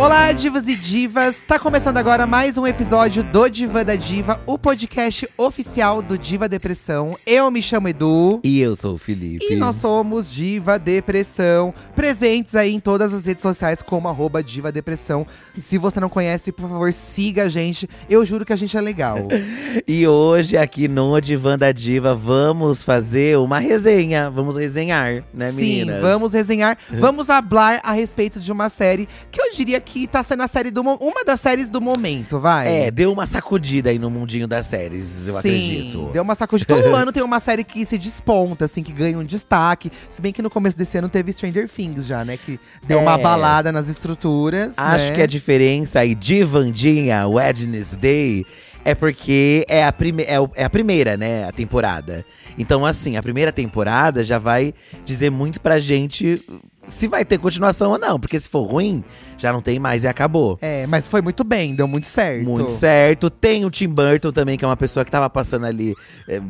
Olá, divas e divas! Tá começando agora mais um episódio do Diva da Diva, o podcast oficial do Diva Depressão. Eu me chamo Edu. E eu sou o Felipe. E nós somos Diva Depressão, presentes aí em todas as redes sociais como arroba Diva Depressão. Se você não conhece, por favor, siga a gente. Eu juro que a gente é legal. e hoje, aqui no Diva da Diva, vamos fazer uma resenha. Vamos resenhar, né, Sim, meninas? vamos resenhar. vamos hablar a respeito de uma série que eu diria que tá sendo a série do uma das séries do momento, vai. É, deu uma sacudida aí no mundinho das séries, eu Sim, acredito. deu uma sacudida. Todo ano tem uma série que se desponta, assim, que ganha um destaque. Se bem que no começo desse ano teve Stranger Things já, né? Que deu uma É. balada nas estruturas. Acho né? que a diferença aí de Vandinha, Wednesday, é porque é a, prime é, é a primeira, né, a temporada. Então, assim, a primeira temporada já vai dizer muito pra gente se vai ter continuação ou não. Porque se for ruim, já não tem mais e acabou. É, mas foi muito bem, deu muito certo. Muito certo. Tem o Tim Burton também, que é uma pessoa que tava passando ali. é,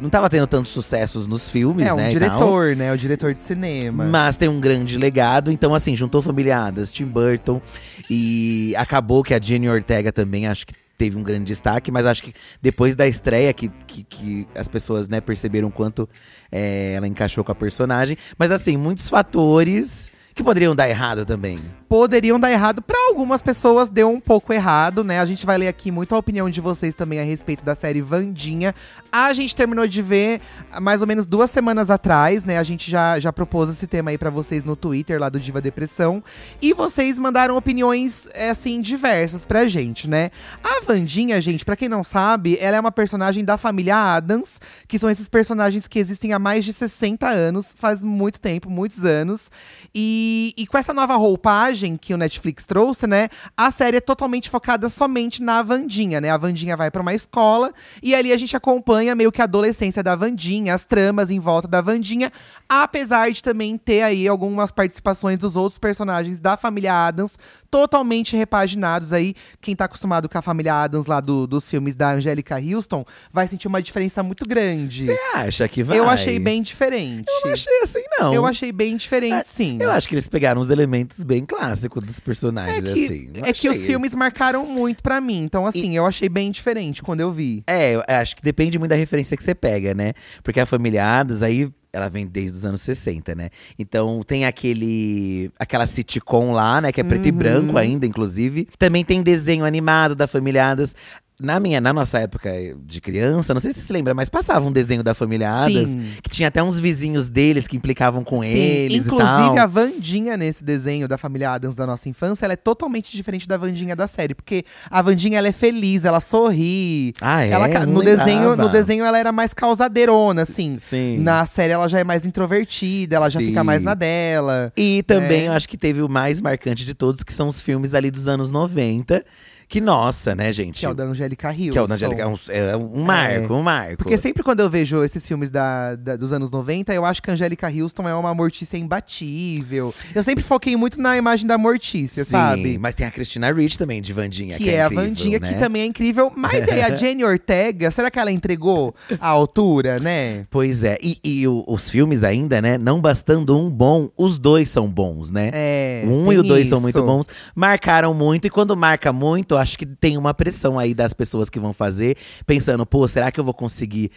não tava tendo tantos sucessos nos filmes, É, um né? e tal. diretor, né? O diretor de cinema. Mas tem um grande legado. Então, assim, juntou familiadas, Tim Burton. E acabou que a Jenny Ortega também, acho que teve um grande destaque. Mas acho que depois da estreia, que, que, que as pessoas né, perceberam quanto é, ela encaixou com a personagem. Mas, assim, muitos fatores que poderiam dar errado também. poderiam dar errado. Pra algumas pessoas deu um pouco errado, né? A gente vai ler aqui muito a opinião de vocês também a respeito da série Vandinha. A gente terminou de ver mais ou menos duas semanas atrás, né? A gente já, já propôs esse tema aí pra vocês no Twitter lá do Diva Depressão. E vocês mandaram opiniões, é, assim, diversas pra gente, né? A Vandinha, gente, pra quem não sabe, ela é uma personagem da família Adams, que são esses personagens que existem há mais de 60 anos, faz muito tempo, muitos anos. E, e com essa nova roupagem que o Netflix trouxe, né? A série é totalmente focada somente na Vandinha, né? A Vandinha vai pra uma escola e ali a gente acompanha meio que a adolescência da Vandinha, as tramas em volta da Vandinha, apesar de também ter aí algumas participações dos outros personagens da família Adams, totalmente repaginados aí. Quem tá acostumado com a família Adams lá do- dos filmes da Angélica Houston vai sentir uma diferença muito grande. Você acha que vai? Eu achei bem diferente. Eu não achei assim, não. Eu achei bem diferente, É, sim. Eu acho que eles pegaram os elementos bem clássicos dos personagens, É que, assim. É que os filmes marcaram muito pra mim. Então, assim, eu achei bem diferente quando eu vi. É, eu acho que depende muito da referência que você pega, né? Porque a família Adams, aí ela vem desde os anos 60, né? Então tem aquele. aquela sitcom lá, né? Que é preto e Uhum. branco ainda, inclusive. Também tem desenho animado da família Adams. Na minha, na nossa época de criança, não sei se você se lembra, mas passava um desenho da família Adams Sim. que tinha até uns vizinhos deles que implicavam com Sim, eles e inclusive a Vandinha nesse desenho da família Adams da nossa infância, ela é totalmente diferente da Vandinha da série, porque a Vandinha ela é feliz, ela sorri. Ah, é? Ela no desenho, no desenho ela era mais causadeirona, assim. Sim. Na série ela já é mais introvertida, ela já Sim. fica mais na dela. E também É. eu acho que teve o mais marcante de todos, que são os filmes ali dos anos 90. Que, nossa, né, gente? Que é o da Angélica Houston. Que é o da Angélica. É um, é um marco, um marco. Porque sempre quando eu vejo esses filmes da, da- dos anos 90, eu acho que a Angélica Houston é uma Mortícia imbatível. Eu sempre foquei muito na imagem da Mortícia, Sim, sabe? Mas tem a Christina Ricci também, de Vandinha. Que, Que, é, a incrível, Vandinha, né? que também é incrível. Mas aí a Jenny Ortega, será que ela entregou a altura, né? Pois é. E, e o- os filmes ainda, né? Não bastando um bom, os dois são bons, né? É. Um e o dois são isso. muito bons. Marcaram muito, e quando marca muito, acho que tem uma pressão aí das pessoas que vão fazer, pensando, pô, será que eu vou conseguir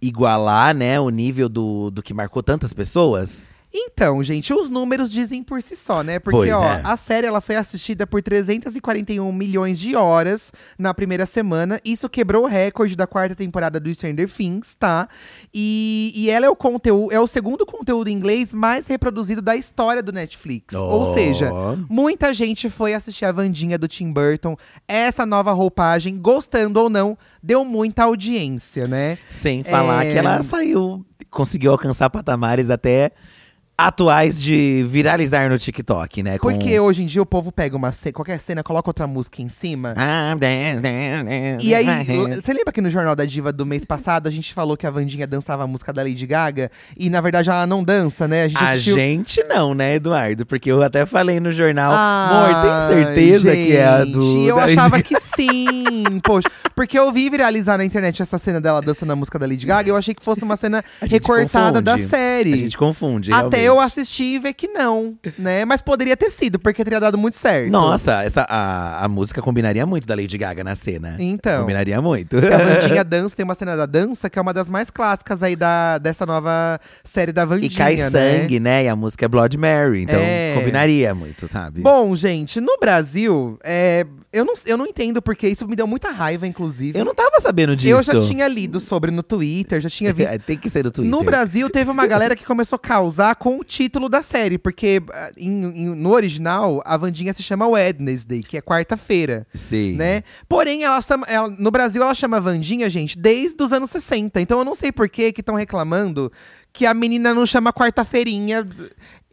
igualar, né, o nível do, do que marcou tantas pessoas? Então, gente, os números dizem por si só, né? Porque, Pois ó, é. a série ela foi assistida por 341 milhões de horas na primeira semana. Isso quebrou o recorde da quarta temporada do Stranger Things, tá? E, e ela é o conteúdo, é o segundo conteúdo em inglês mais reproduzido da história do Netflix. Ou Oh. seja, muita gente foi assistir a Vandinha do Tim Burton. Essa nova roupagem, gostando ou não, deu muita audiência, né? Sem falar É. que ela saiu, conseguiu alcançar patamares até atuais de viralizar no TikTok, né? com- Porque hoje em dia o povo pega uma ce- qualquer cena, coloca outra música em cima. Ah, E aí, você lembra que no Jornal da Diva do mês passado a gente falou que a Vandinha dançava a música da Lady Gaga? E na verdade ela não dança, né? A gente A assistiu. gente não, né, Eduardo? Porque eu até falei no jornal, Ah, amor, tem certeza que é a do. gente, Eu achava que Sim, poxa. Porque eu vi viralizar na internet essa cena dela dançando a música da Lady Gaga. Eu achei que fosse uma cena recortada da confunde. série. A gente confunde. Até realmente. eu assistir e ver que não, né? Mas poderia ter sido, porque teria dado muito certo. Nossa, essa, a, a música combinaria muito da Lady Gaga na cena. Então. Combinaria muito. Que a Vandinha dança, tem uma cena da dança que é uma das mais clássicas aí da, dessa nova série da Vandinha, E cai né? sangue, né? E a música é Blood Mary. Então É. combinaria muito, sabe? Bom, gente, no Brasil, é, eu, não, eu não entendo porque isso me deu muita raiva, inclusive. eu não tava sabendo disso. Eu já tinha lido sobre no Twitter, já tinha visto. É, Tem que ser do Twitter. No Brasil, teve uma galera que começou a causar com o título da série, porque ah, em- em- no original, a Vandinha se chama Wednesday, que é quarta-feira. Sim. Né? Porém, ela, ela- no Brasil ela chama Vandinha, gente, desde os anos 60. Então eu não sei por que estão reclamando que a menina não chama quarta-feirinha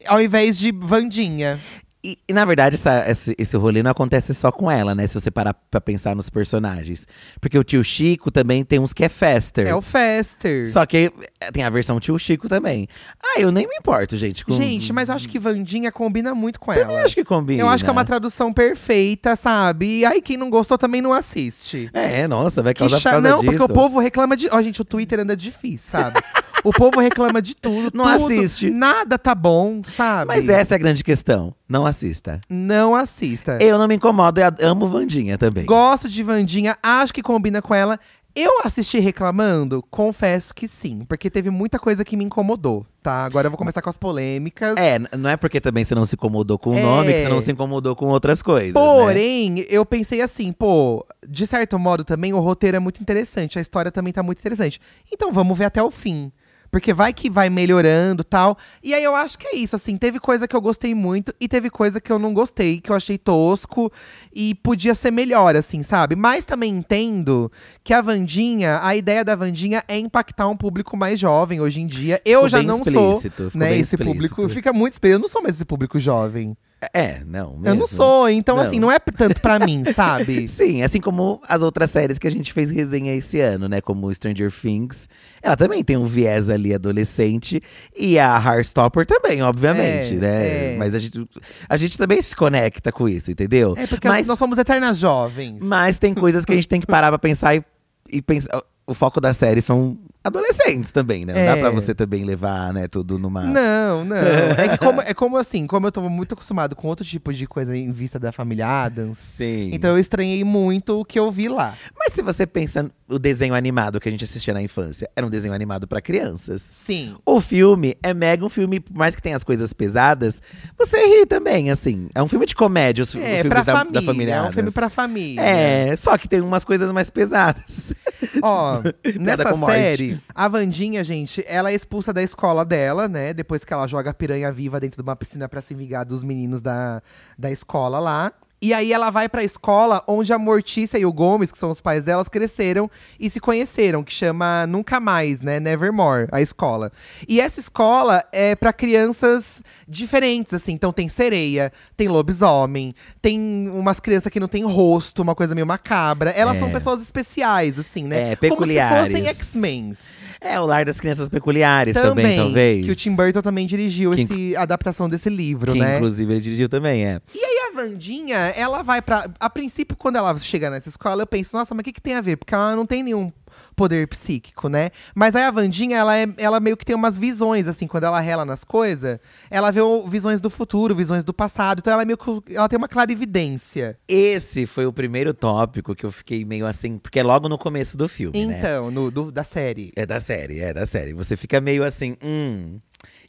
ao invés de Vandinha. E, e, na verdade, essa- esse, esse rolê não acontece só com ela, né? Se você parar pra pensar nos personagens. Porque o tio Chico também tem uns que é Fester. É o Fester. Só que é, tem a versão tio Chico também. Ah, eu nem me importo, gente. Com... Gente, mas eu acho que Vandinha combina muito com Também ela. acho que combina. Eu acho que é uma tradução perfeita, sabe? E aí, quem não gostou também não assiste. É, nossa, vai Que causar por cha- Não, disso. porque o povo reclama de. Ó, gente, o Twitter anda difícil, sabe? o povo reclama de tudo. Não tudo, assiste. Nada tá bom, sabe? Mas essa é a grande questão. Não assista. Não assista. Eu não me incomodo, eu amo Vandinha também. Gosto de Vandinha, acho que combina com ela. Eu assisti reclamando? Confesso que sim, porque teve muita coisa que me incomodou, tá? Agora eu vou começar com as polêmicas. É, não é porque também você não se incomodou com o É. nome que você não se incomodou com outras coisas. né? Porém, eu pensei assim, pô, de certo modo também o roteiro é muito interessante, a história também tá muito interessante. Então vamos ver até o fim. Porque vai que vai melhorando tal. E aí eu acho que é isso, assim. Teve coisa que eu gostei muito e teve coisa que eu não gostei, que eu achei tosco e podia ser melhor, assim, sabe? Mas também entendo que a Vandinha, a ideia da Vandinha é impactar um público mais jovem hoje em dia. Eu Ficou já não sou, né? Esse explícito. público fica muito explícito. Eu não sou mais esse público jovem. É, não. Eu não mesmo. sou, então Não. assim, não é tanto pra mim, sabe? Sim, assim como as outras séries que a gente fez resenha esse ano, né? Como Stranger Things. Ela também tem um viés ali adolescente. E a Heartstopper também, obviamente, É, né? é. Mas a gente, a gente também se conecta com isso, entendeu? É porque mas, nós somos eternas jovens. mas tem coisas que a gente tem que parar pra pensar e, e pensar. O foco da série são adolescentes também, né? Não dá É. pra você também levar, né, tudo numa. Não, não. É, que como, é como assim, como eu tô muito acostumado com outro tipo de coisa em vista da família Adams. Sim. Então eu estranhei muito o que eu vi lá. Mas se você pensa o desenho animado que a gente assistia na infância, era um desenho animado pra crianças. Sim. O filme é mega um filme, por mais que tenha as coisas pesadas, você ri também, assim. É um filme de comédia, os, os É, filmes pra da, família. da família. é um filme pra família. É, só que tem umas coisas mais pesadas. Ó, nessa com morte. série, a Vandinha, gente, ela é expulsa da escola dela, né? Depois que ela joga a piranha viva dentro de uma piscina pra se vingar dos meninos da, da escola lá. E aí ela vai pra escola onde a Mortícia e o Gomes, que são os pais delas, cresceram e se conheceram, que chama Nunca Mais, né? Nevermore, a escola. E essa escola é pra crianças diferentes, assim. Então tem sereia, tem lobisomem, tem umas crianças que não tem rosto, uma coisa meio macabra. Elas É. são pessoas especiais, assim, né? É, peculiares. Como se fossem X-Men. É o Lar das Crianças Peculiares também, talvez. Que o Tim Burton também dirigiu Que essa adaptação desse livro, Que né? inclusive ele dirigiu também, é. E aí a Vandinha, ela vai pra. A princípio, quando ela chega nessa escola, eu penso, nossa, mas o que, que tem a ver? Porque ela não tem nenhum poder psíquico, né? Mas aí a Vandinha, ela, é, ela meio que tem umas visões, assim, quando ela rela nas coisas, ela vê visões do futuro, visões do passado. Então ela é meio que. Ela tem uma clarividência. Esse foi o primeiro tópico que eu fiquei meio assim, porque é logo no começo do filme, né? Então, no, do- da série. É da série, é da série. Você fica meio assim, hum.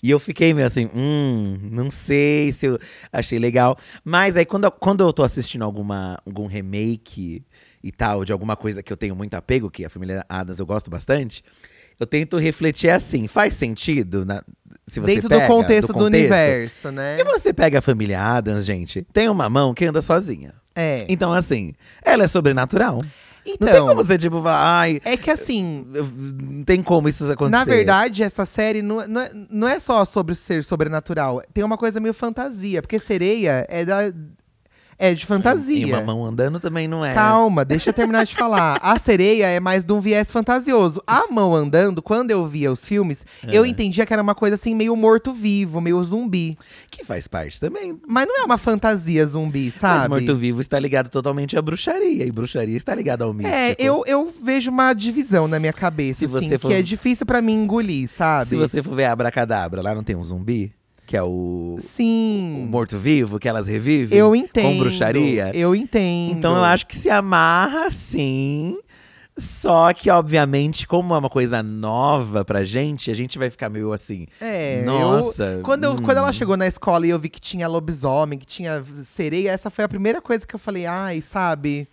E eu fiquei meio assim, hum, não sei se eu achei legal. Mas aí quando, eu- quando eu tô assistindo alguma, algum remake e tal, de alguma coisa que eu tenho muito apego, que a família Adams eu gosto bastante, eu tento refletir assim, faz sentido na, se você Dentro pega, do contexto do, universo, E né? você pega a família Adams, gente, tem uma mão que anda sozinha. É. Então, assim, ela é sobrenatural. Então, não tem como você, tipo, falar, ai, é que assim, não tem como isso acontecer. Na verdade, essa série não, não, é, não é só sobre ser sobrenatural. Tem uma coisa meio fantasia. Porque sereia é da. É de fantasia. E uma mão andando também não é. Calma, deixa eu terminar de falar. A sereia é mais de um viés fantasioso. A mão andando, quando eu via os filmes, eu entendia que era uma coisa assim, meio morto-vivo, meio zumbi. Que faz parte também. Mas não é uma fantasia zumbi, Mas sabe? morto-vivo está ligado totalmente à bruxaria. E bruxaria está ligada ao místico. É, eu, eu vejo uma divisão na minha cabeça, Se assim, você for- que é difícil pra mim engolir, sabe? Se você for ver a Abracadabra, lá não tem um zumbi? Que é o, o Sim. morto-vivo, que elas revivem? Eu entendo. Com bruxaria? Eu entendo. Então eu acho que se amarra sim. Só que, obviamente, como é uma coisa nova pra gente, a gente vai ficar meio assim. É, Nossa. eu- quando, eu- hum. quando ela chegou na escola e eu vi que tinha lobisomem, que tinha sereia, essa foi a primeira coisa que eu falei, ai, sabe?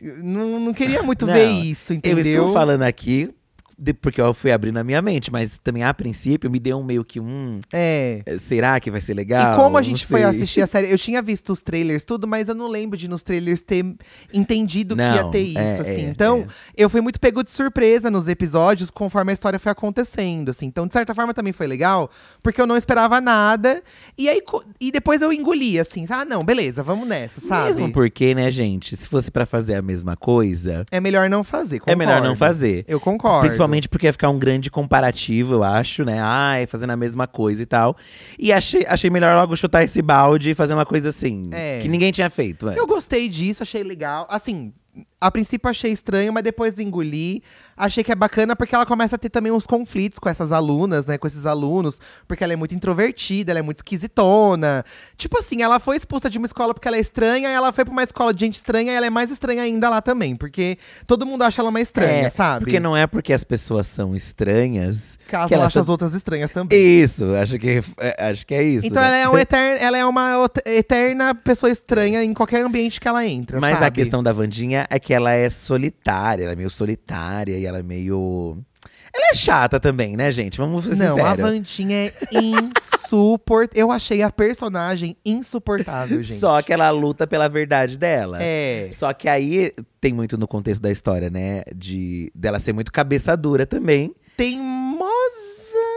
Não, não queria muito Não, ver isso, entendeu? Eu estou falando aqui de- porque eu fui abrindo a minha mente, mas também a princípio me deu um meio que um. É. Será que vai ser legal? E como a gente foi assistir a série, eu tinha visto os trailers, tudo, mas eu não lembro de nos trailers ter entendido que Não, ia ter isso, é, assim. é, então, é. eu fui muito pego de surpresa nos episódios conforme a história foi acontecendo, assim. Então, de certa forma, também foi legal, porque eu não esperava nada. E aí, e depois eu engoli, assim, ah, não, beleza, vamos nessa, sabe? Mesmo porque, né, gente, se fosse pra fazer a mesma coisa, É melhor não fazer, é melhor não concordo. fazer. Eu concordo. Principalmente porque ia ficar um grande comparativo, eu acho, né? Ai, fazendo a mesma coisa e tal. E achei, achei melhor logo chutar esse balde e fazer uma coisa assim, É. que ninguém tinha feito antes. Eu gostei disso, achei legal. Assim, a princípio achei estranho, mas depois engoli. Achei que é bacana porque ela começa a ter também uns conflitos com essas alunas, né? Com esses alunos. Porque ela é muito introvertida, ela é muito esquisitona. Tipo assim, ela foi expulsa de uma escola porque ela é estranha, e ela foi pra uma escola de gente estranha e ela é mais estranha ainda lá também. Porque todo mundo acha ela uma estranha, É, sabe? Porque não é porque as pessoas são estranhas Que elas que não elas acham as outras estranhas também. Isso, acho que, é, acho que é isso. Então né? ela é, um ela é uma eterna pessoa estranha em qualquer ambiente que ela entra, Mas sabe? a questão da Vandinha é que ela é solitária, ela é meio solitária e ela é meio. Ela é chata também, né, gente? Vamos ser Não, a. Vandinha é insuportável. Eu achei a personagem insuportável, gente. Só que ela luta pela verdade dela. É. Só que aí tem muito no contexto da história, né? De dela ser muito cabeça dura também. Teimosa.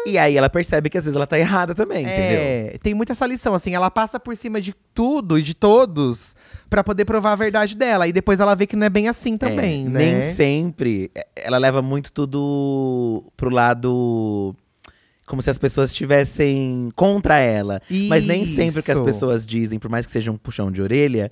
E aí ela percebe que às vezes ela tá errada também, entendeu? É, tem muita essa lição, assim, ela passa por cima de tudo e de todos pra poder provar a verdade dela. E depois ela vê que não é bem assim também, É, né? Nem sempre. é, Ela leva muito tudo pro lado. Como se as pessoas estivessem contra ela. Mas nem sempre o que as Isso. pessoas dizem, por mais que seja um puxão de orelha,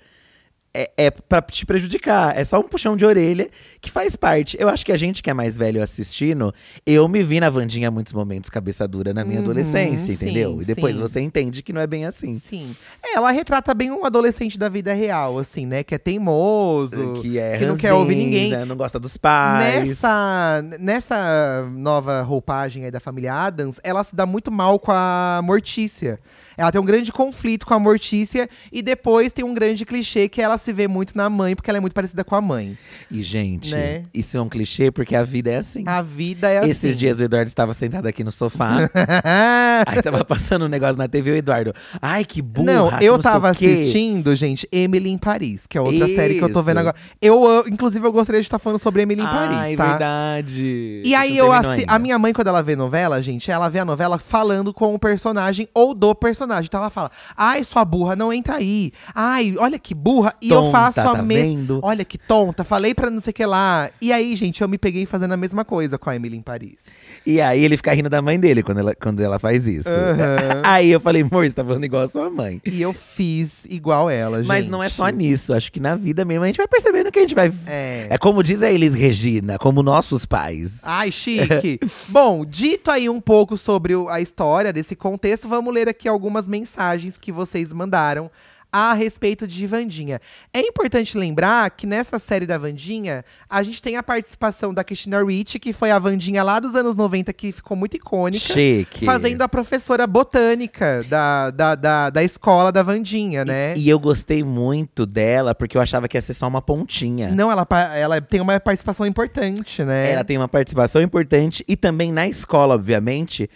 é, é pra te prejudicar. É só um puxão de orelha que faz parte. Eu acho que a gente que é mais velho assistindo, eu me vi na Vandinha muitos momentos cabeça dura na minha Uhum, adolescência, sim, entendeu? E depois sim. você entende que não é bem assim. Sim. É, ela retrata bem um adolescente da vida real, assim, né? Que é teimoso, Que é que não quer ouvir ninguém. Não gosta dos pais. Nessa, nessa nova roupagem aí da família Adams, ela se dá muito mal com a Mortícia. Ela tem um grande conflito com a Mortícia e depois tem um grande clichê que ela se vê muito na mãe, porque ela é muito parecida com a mãe. E, gente, Né? isso é um clichê porque a vida é assim. A vida é assim. Esses dias o Eduardo estava sentado aqui no sofá. aí tava passando um negócio na TV e o Eduardo. Ai, que burra! Não, eu não tava o quê." assistindo, gente, Emily em Paris, que é outra série que eu tô Isso. vendo agora. Eu, inclusive, eu gostaria de estar falando sobre Emily em Ai, Paris, tá? verdade. E aí eu assi... A minha mãe, quando ela vê novela, gente, ela vê a novela falando com o personagem ou do personagem. Então ela fala: Ai, sua burra, não entra aí. Ai, olha que burra. E eu faço a tá mesma. vendo? Olha que tonta, falei pra não sei o que lá. E aí, gente, eu me peguei fazendo a mesma coisa com a Emily em Paris. E aí ele fica rindo da mãe dele quando ela, quando ela faz isso. Aham. aí eu falei, amor, você tá falando igual a sua mãe. E eu fiz igual ela, gente. Mas não é só nisso. Acho que na vida mesmo a gente vai percebendo que a gente vai. É. É como diz a Elis Regina, como nossos pais. Ai, chique. Bom, dito aí um pouco sobre a história desse contexto, vamos ler aqui algumas mensagens que vocês mandaram a respeito de Vandinha. É importante lembrar que nessa série da Vandinha, a gente tem a participação da Christina Ricci, que foi a Vandinha lá dos anos 90, que ficou muito icônica. Chique. Fazendo a professora botânica da, da, da, da escola da Vandinha, né? E eu gostei muito dela, porque eu achava que ia ser só uma pontinha. Não, ela, ela tem uma participação importante, né? Ela tem uma participação importante e também na escola, obviamente.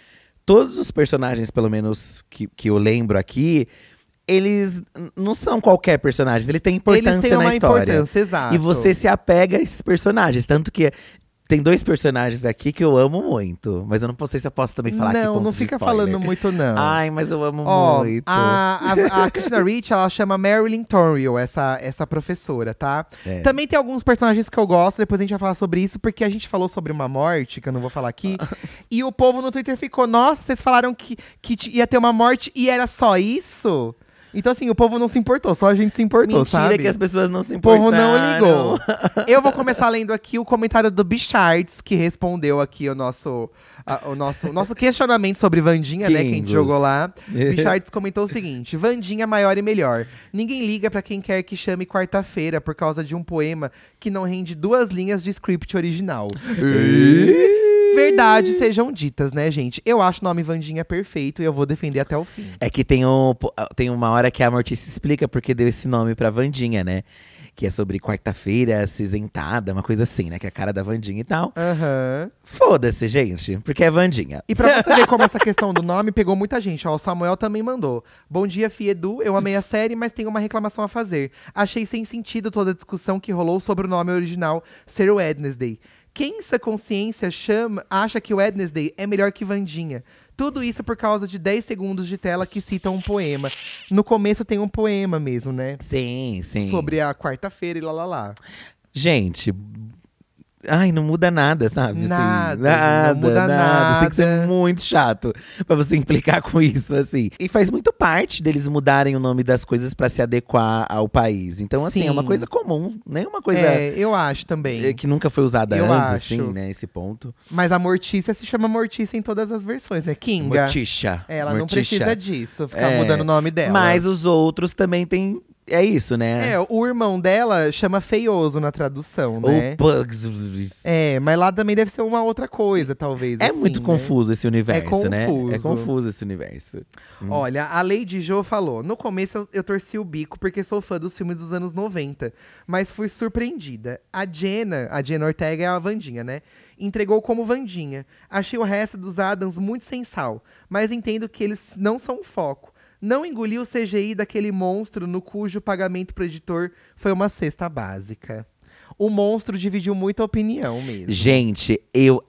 Todos os personagens, pelo menos que, que eu lembro aqui, eles não são qualquer personagem, eles têm importância Eles têm na uma história. importância, exato. E você se apega a esses personagens. Tanto que tem dois personagens aqui que eu amo muito. Mas eu não sei se eu posso também falar não, não fica falando muito, não. Ai, mas eu amo Ó, muito. a, a, a Christina Ricci, ela chama Marilyn Toriel, essa, essa professora, tá? É. Também tem alguns personagens que eu gosto, depois a gente vai falar sobre isso, porque a gente falou sobre uma morte, que eu não vou falar aqui, e o povo no Twitter ficou, nossa, vocês falaram que, que ia ter uma morte e era só isso? Então, assim, o povo não se importou, só a gente se importou, Mentira sabe? que as pessoas não se O importaram. povo não ligou. Eu vou começar lendo aqui o comentário do Bichards, que respondeu aqui o nosso, a- o nosso, nosso questionamento sobre Vandinha, né? Que a gente Kingos. jogou lá. Bichards comentou o seguinte: Vandinha maior e melhor. Ninguém liga pra quem quer que chame quarta-feira por causa de um poema que não rende duas linhas de script original. Verdades sejam ditas, né, gente? Eu acho o nome Vandinha perfeito e eu vou defender até o fim. É que tem, um, tem uma hora que a Mortícia explica porque deu esse nome pra Vandinha, né? Que é sobre quarta-feira cinzentada, uma coisa assim, né? Que é a cara da Vandinha e tal. Aham. Foda-se, gente, porque é Vandinha. E pra você ver como essa questão do nome pegou muita gente, ó, o Samuel também mandou. Bom dia, Fiedu, eu amei a série, mas tenho uma reclamação a fazer. Achei sem sentido toda a discussão que rolou sobre o nome original ser o Wednesday. Quem em sua consciência chama, acha que o Wednesday é melhor que Vandinha? Tudo isso por causa de 10 segundos de tela que citam um poema. No começo tem um poema mesmo, né? Sim, sim. Sobre a quarta-feira e lá lá lá. Gente. Ai, não muda nada, sabe? Assim, Nada, nada, não muda Você tem que ser nada. muito chato pra você implicar com isso, assim. E faz muito parte deles mudarem o nome das coisas pra se adequar ao país. Então, assim, é uma Sim. coisa comum, nem uma coisa É, eu acho também. eh, que nunca foi usada Eu antes, acho. assim, né? Esse ponto. Mas a Mortícia se chama Mortícia em todas as versões, né? Kinga. Morticia. Ela não precisa disso, ficar É, mudando o nome dela. Mas os outros também tem. É isso, né? É, o irmão dela chama Feioso na tradução, Ou né? Pugs. É, mas lá também deve ser uma outra coisa, talvez. É assim, muito né? confuso esse universo, né? É confuso. confuso esse universo. Olha, a Lady Jo falou: No começo eu, eu torci o bico porque sou fã dos filmes dos anos 90, mas fui surpreendida. A Jenna, a Jenna Ortega é a Vandinha, né? Entregou como Vandinha. Achei o resto dos Adams muito sem sal, mas entendo que eles não são o foco. Não engoli o CGI daquele monstro no cujo pagamento pro editor foi uma cesta básica. O monstro dividiu muita opinião mesmo. Gente, eu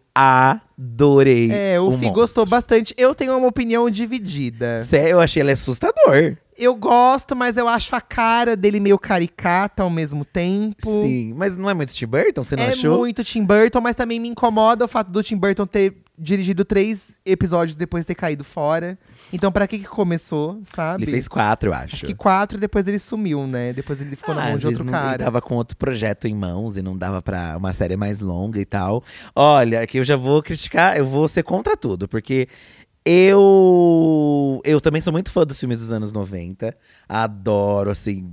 adorei. É, o, Fi monstro. gostou bastante. Eu tenho uma opinião dividida. Sério, eu achei ele assustador. Eu gosto, mas eu acho a cara dele meio caricata ao mesmo tempo. Sim, mas não é muito Tim Burton, você não É achou? muito Tim Burton, mas também me incomoda o fato do Tim Burton ter dirigido três episódios depois de ter caído fora. Então, pra que que começou, sabe? Ele fez quatro, eu acho. Acho que quatro e depois ele sumiu, né? Depois ele ficou na Ah, mão às de outro não- Ele cara. tava com outro projeto em mãos e não dava pra uma série mais longa e tal. Olha, que eu já vou criticar, eu vou ser contra tudo, porque eu eu também sou muito fã dos filmes dos anos 90. Adoro, assim,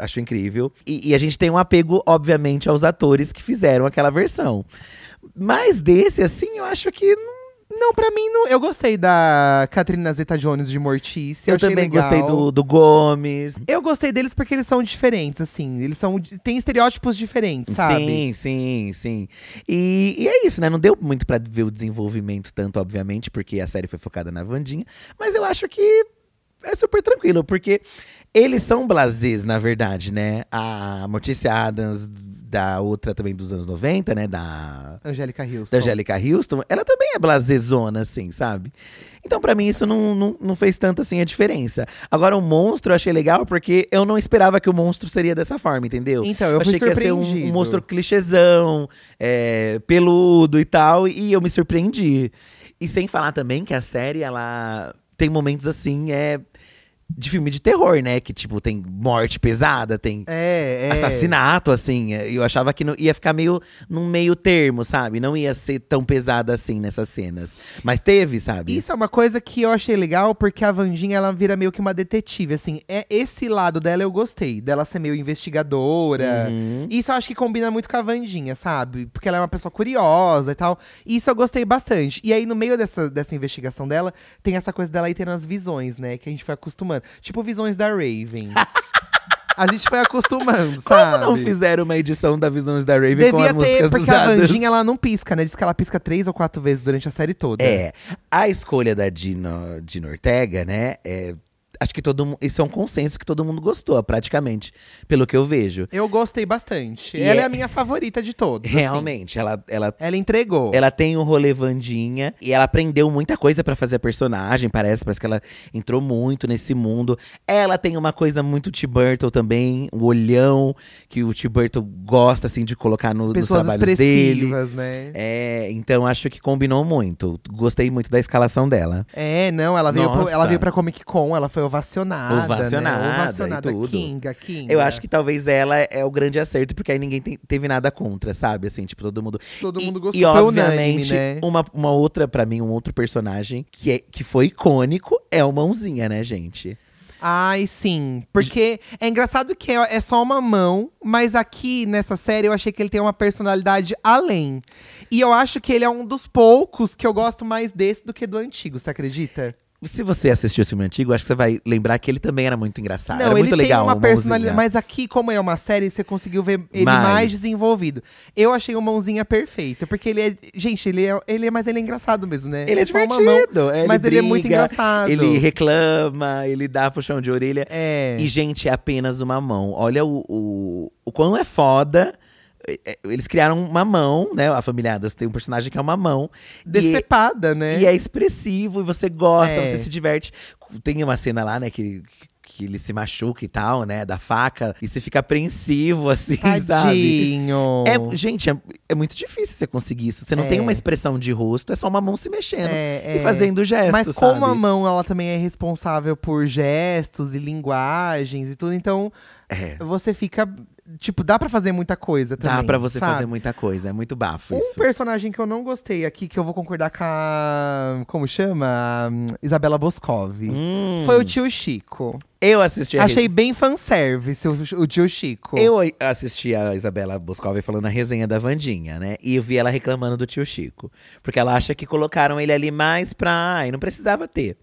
acho incrível. E, e a gente tem um apego, obviamente, aos atores que fizeram aquela versão. Mas desse, assim, eu acho que não Não, pra mim, não. eu gostei da Catherine Zeta-Jones de Mortícia. Eu também legal. gostei do, do Gomes. Eu gostei deles porque eles são diferentes, assim. Eles são. têm estereótipos diferentes, sabe? Sim, sim, sim. E, e é isso, né? Não deu muito pra ver o desenvolvimento tanto, obviamente, porque a série foi focada na Vandinha. Mas eu acho que é super tranquilo, porque eles são blasés, na verdade, né? A Mortícia Adams, da outra também dos anos 90, né? Da Angélica Houston. da Angélica Houston, ela também é blasezona, assim, sabe? Então, pra mim, isso não, não, não fez tanto assim a diferença. Agora, o monstro eu achei legal porque eu não esperava que o monstro seria dessa forma, entendeu? Então, eu fui achei que ia ser um, um monstro clichêzão, é, peludo e tal, e eu me surpreendi. E sem falar também que a série, ela tem momentos assim, é. De filme de terror, né? Que, tipo, tem morte pesada, tem É, é. assassinato, assim. Eu achava que não, ia ficar meio num meio termo, sabe? Não ia ser tão pesada assim nessas cenas. Mas teve, sabe? Isso é uma coisa que eu achei legal, porque a Vandinha, ela vira meio que uma detetive, assim. É, esse lado dela eu gostei, dela ser meio investigadora. Uhum. Isso eu acho que combina muito com a Vandinha, sabe? Porque ela é uma pessoa curiosa e tal. Isso eu gostei bastante. E aí, no meio dessa, dessa investigação dela, tem essa coisa dela aí tendo as visões, né? Que a gente foi acostumando. Tipo visões da Raven. a gente foi acostumando, sabe? Como não fizeram uma edição da Visões da Raven com as Devia ter, músicas porque a usadas? Vandinha, ela não pisca, né? Diz que ela pisca três ou quatro vezes durante a série toda. É, a escolha da Dino, Dino Ortega, né? é, acho que todo mundo. Isso é um consenso que todo mundo gostou, praticamente, pelo que eu vejo. Eu gostei bastante. E ela é... é- a minha favorita de todos. assim. Realmente, ela, ela Ela entregou. Ela tem o rolê Vandinha e ela aprendeu muita coisa pra fazer a personagem, parece. Parece que ela entrou muito nesse mundo. Ela tem uma coisa muito T. Burton também, o olhão que o T. Burton gosta, assim, de colocar no, nos Pessoas trabalhos dele. expressivas, né? É, então acho que combinou muito. Gostei muito da escalação dela. É, não, ela veio, pro, ela veio pra Comic Con, ela foi ovacionada. Ovacionada né? Ovacionada. Kinga, Kinga. Eu acho que talvez ela é o grande acerto, porque aí ninguém tem- teve nada contra, sabe? Assim, tipo, todo mundo. Todo E- mundo gostou. E, obviamente, unânime, né? uma, uma outra, pra mim, um outro personagem que, é, que foi icônico é o Mãozinha, né, gente? Ai, sim. Porque é engraçado que é, é só uma mão, mas aqui nessa série eu achei que ele tem uma personalidade além. E eu acho que ele é um dos poucos que eu gosto mais desse do que do antigo, você acredita? Se você assistiu o filme antigo, acho que você vai lembrar que ele também era muito engraçado. Não, era ele muito legal. tem uma o Mãozinha. personalidade. Mas aqui, como é uma série, você conseguiu ver ele mais, Mais. desenvolvido. Eu achei o mãozinha perfeito. Porque ele é. Gente, ele é. Ele é mas ele é engraçado mesmo, né? Ele é uma divertido. mão, ele mas ele é muito briga, engraçado. Ele reclama, ele dá puxão de orelha. É. E, gente, é apenas uma mão. Olha o, o, o quão é foda. É, é, Eles criaram uma mão, né? A Familiadas tem um personagem que é uma mão. E- Decepada, né? E é expressivo, e você gosta, É. você se diverte. Tem uma cena lá, né, que, que ele se machuca e tal, né, da faca. E você fica apreensivo, assim, sabe? Tadinho. É, gente, é, é muito difícil você conseguir isso. Você não É. tem uma expressão de rosto, é só uma mão se mexendo É, e é. fazendo gestos, Mas como a sabe? mão, ela também é responsável por gestos e linguagens e tudo, então você fica. Tipo, dá pra fazer muita coisa também. Dá pra você sabe? fazer muita coisa, é muito bafo Um isso. personagem que eu não gostei aqui, que eu vou concordar com a. Como chama? A, Isabela Boscov. Hum, Foi o tio Chico. eu assisti a Achei bem fanservice o, o tio Chico. Eu assisti a Isabela Boscov falando a resenha da Vandinha, né? E eu vi ela reclamando do tio Chico. Porque ela acha que colocaram ele ali mais pra. Ai, não precisava ter.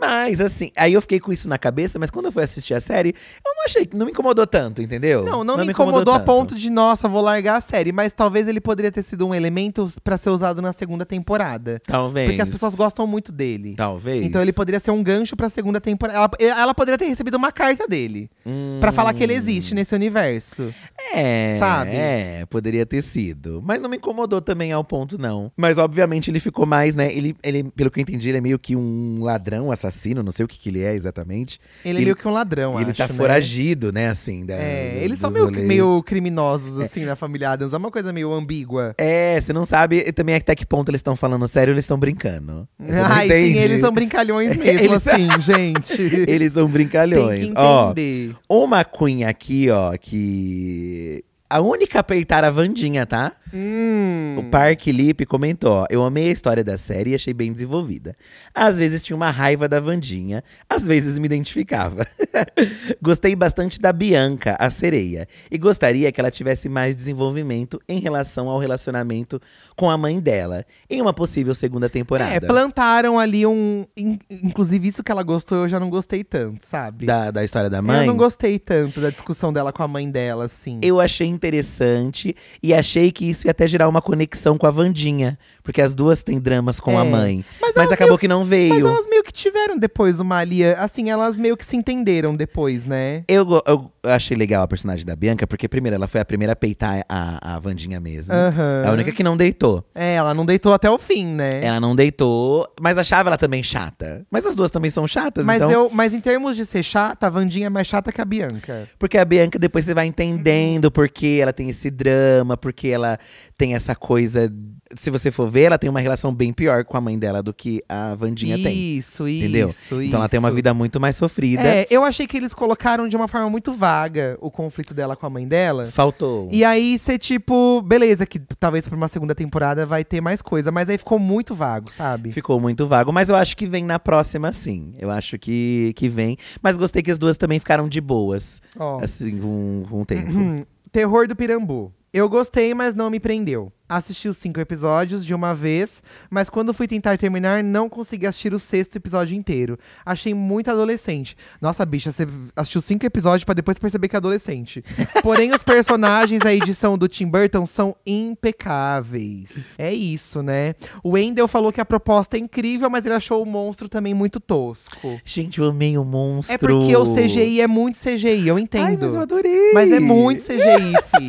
Mas, assim, aí eu fiquei com isso na cabeça, mas quando eu fui assistir a série, eu não achei, não me incomodou tanto, entendeu? Não, não, me incomodou, a tanto. ponto de, nossa, vou largar a série. Mas talvez ele poderia ter sido um elemento pra ser usado na segunda temporada. Talvez. Porque as pessoas gostam muito dele. Talvez. Então ele poderia ser um gancho pra segunda temporada. Ela, ela poderia ter recebido uma carta dele. Hum, Pra falar que ele existe nesse universo. É, Sabe? É, poderia ter sido. Mas não me incomodou também ao ponto, não. Mas obviamente ele ficou mais, né? Ele, ele, pelo que eu entendi, ele é meio que um ladrão, assassino, não sei o que, que ele é exatamente. Ele, é meio que um ladrão, ele acho, tá né? foragido, né, assim. Da, É, eles são meio, meio criminosos, assim, na família Adams. É uma coisa meio ambígua. É, você não sabe e também até que ponto eles estão falando sério eles estão brincando. Você Ai, sim, eles são brincalhões mesmo, Eles- assim, gente. Eles são brincalhões. Ó, uma cunha aqui, ó, que. A única a apertar a Vandinha, tá? Hum. O Park Lip comentou: ó, Eu amei a história da série e achei bem desenvolvida. Às vezes tinha uma raiva da Vandinha, às vezes me identificava. Gostei bastante da Bianca, a sereia, e gostaria que ela tivesse mais desenvolvimento em relação ao relacionamento com a mãe dela, em uma possível segunda temporada. É, plantaram ali um. in- inclusive, isso que ela gostou, eu já não gostei tanto, sabe? da, da história da mãe. Eu não gostei tanto da discussão dela com a mãe dela, assim. Eu achei interessante e achei que isso ia até gerar uma conexão com a Vandinha. Porque as duas têm dramas com É. a mãe. Mas Mas, acabou meio- que não Mas veio. elas meio que tiveram depois uma alia. Assim, elas meio que se entenderam depois, né? Eu, eu achei legal a personagem da Bianca, porque primeiro ela foi a primeira a peitar a, a Vandinha mesmo. É a única que não deitou. É, ela não deitou até o fim, né? Ela não deitou, mas achava ela também chata. Mas as duas também são chatas, Mas, então. eu, mas em termos de ser chata, a Vandinha é mais chata que a Bianca. Porque a Bianca depois você vai entendendo porque ela tem esse drama, porque ela tem essa coisa. Se você for ver, ela tem uma relação bem pior com a mãe dela do que a Vandinha tem. Isso, Entendeu? isso, Então ela tem uma isso. vida muito mais sofrida. É, eu achei que eles colocaram de uma forma muito vaga o conflito dela com a mãe dela. Faltou. E aí você, tipo, beleza, que talvez pra uma segunda temporada vai ter mais coisa, mas aí ficou muito vago, sabe? Ficou muito vago, mas eu acho que vem na próxima, sim. Eu acho que, que vem. Mas gostei que as duas também ficaram de boas, Ó, assim, com, com o tempo. hum, Terror do Pirambu. Eu gostei, mas não me prendeu. Assisti os cinco episódios de uma vez, mas quando fui tentar terminar, não consegui assistir o sexto episódio inteiro. Achei muito adolescente. Nossa, bicha, você assistiu cinco episódios pra depois perceber que é adolescente. Porém, os personagens, a edição do Tim Burton são impecáveis. É isso, né? O Wendell falou que a proposta é incrível, mas ele achou o monstro também muito tosco. Gente, eu amei o monstro. É porque o CGI é muito CGI, eu entendo. Ai, mas eu adorei. Mas é muito CGI, fi.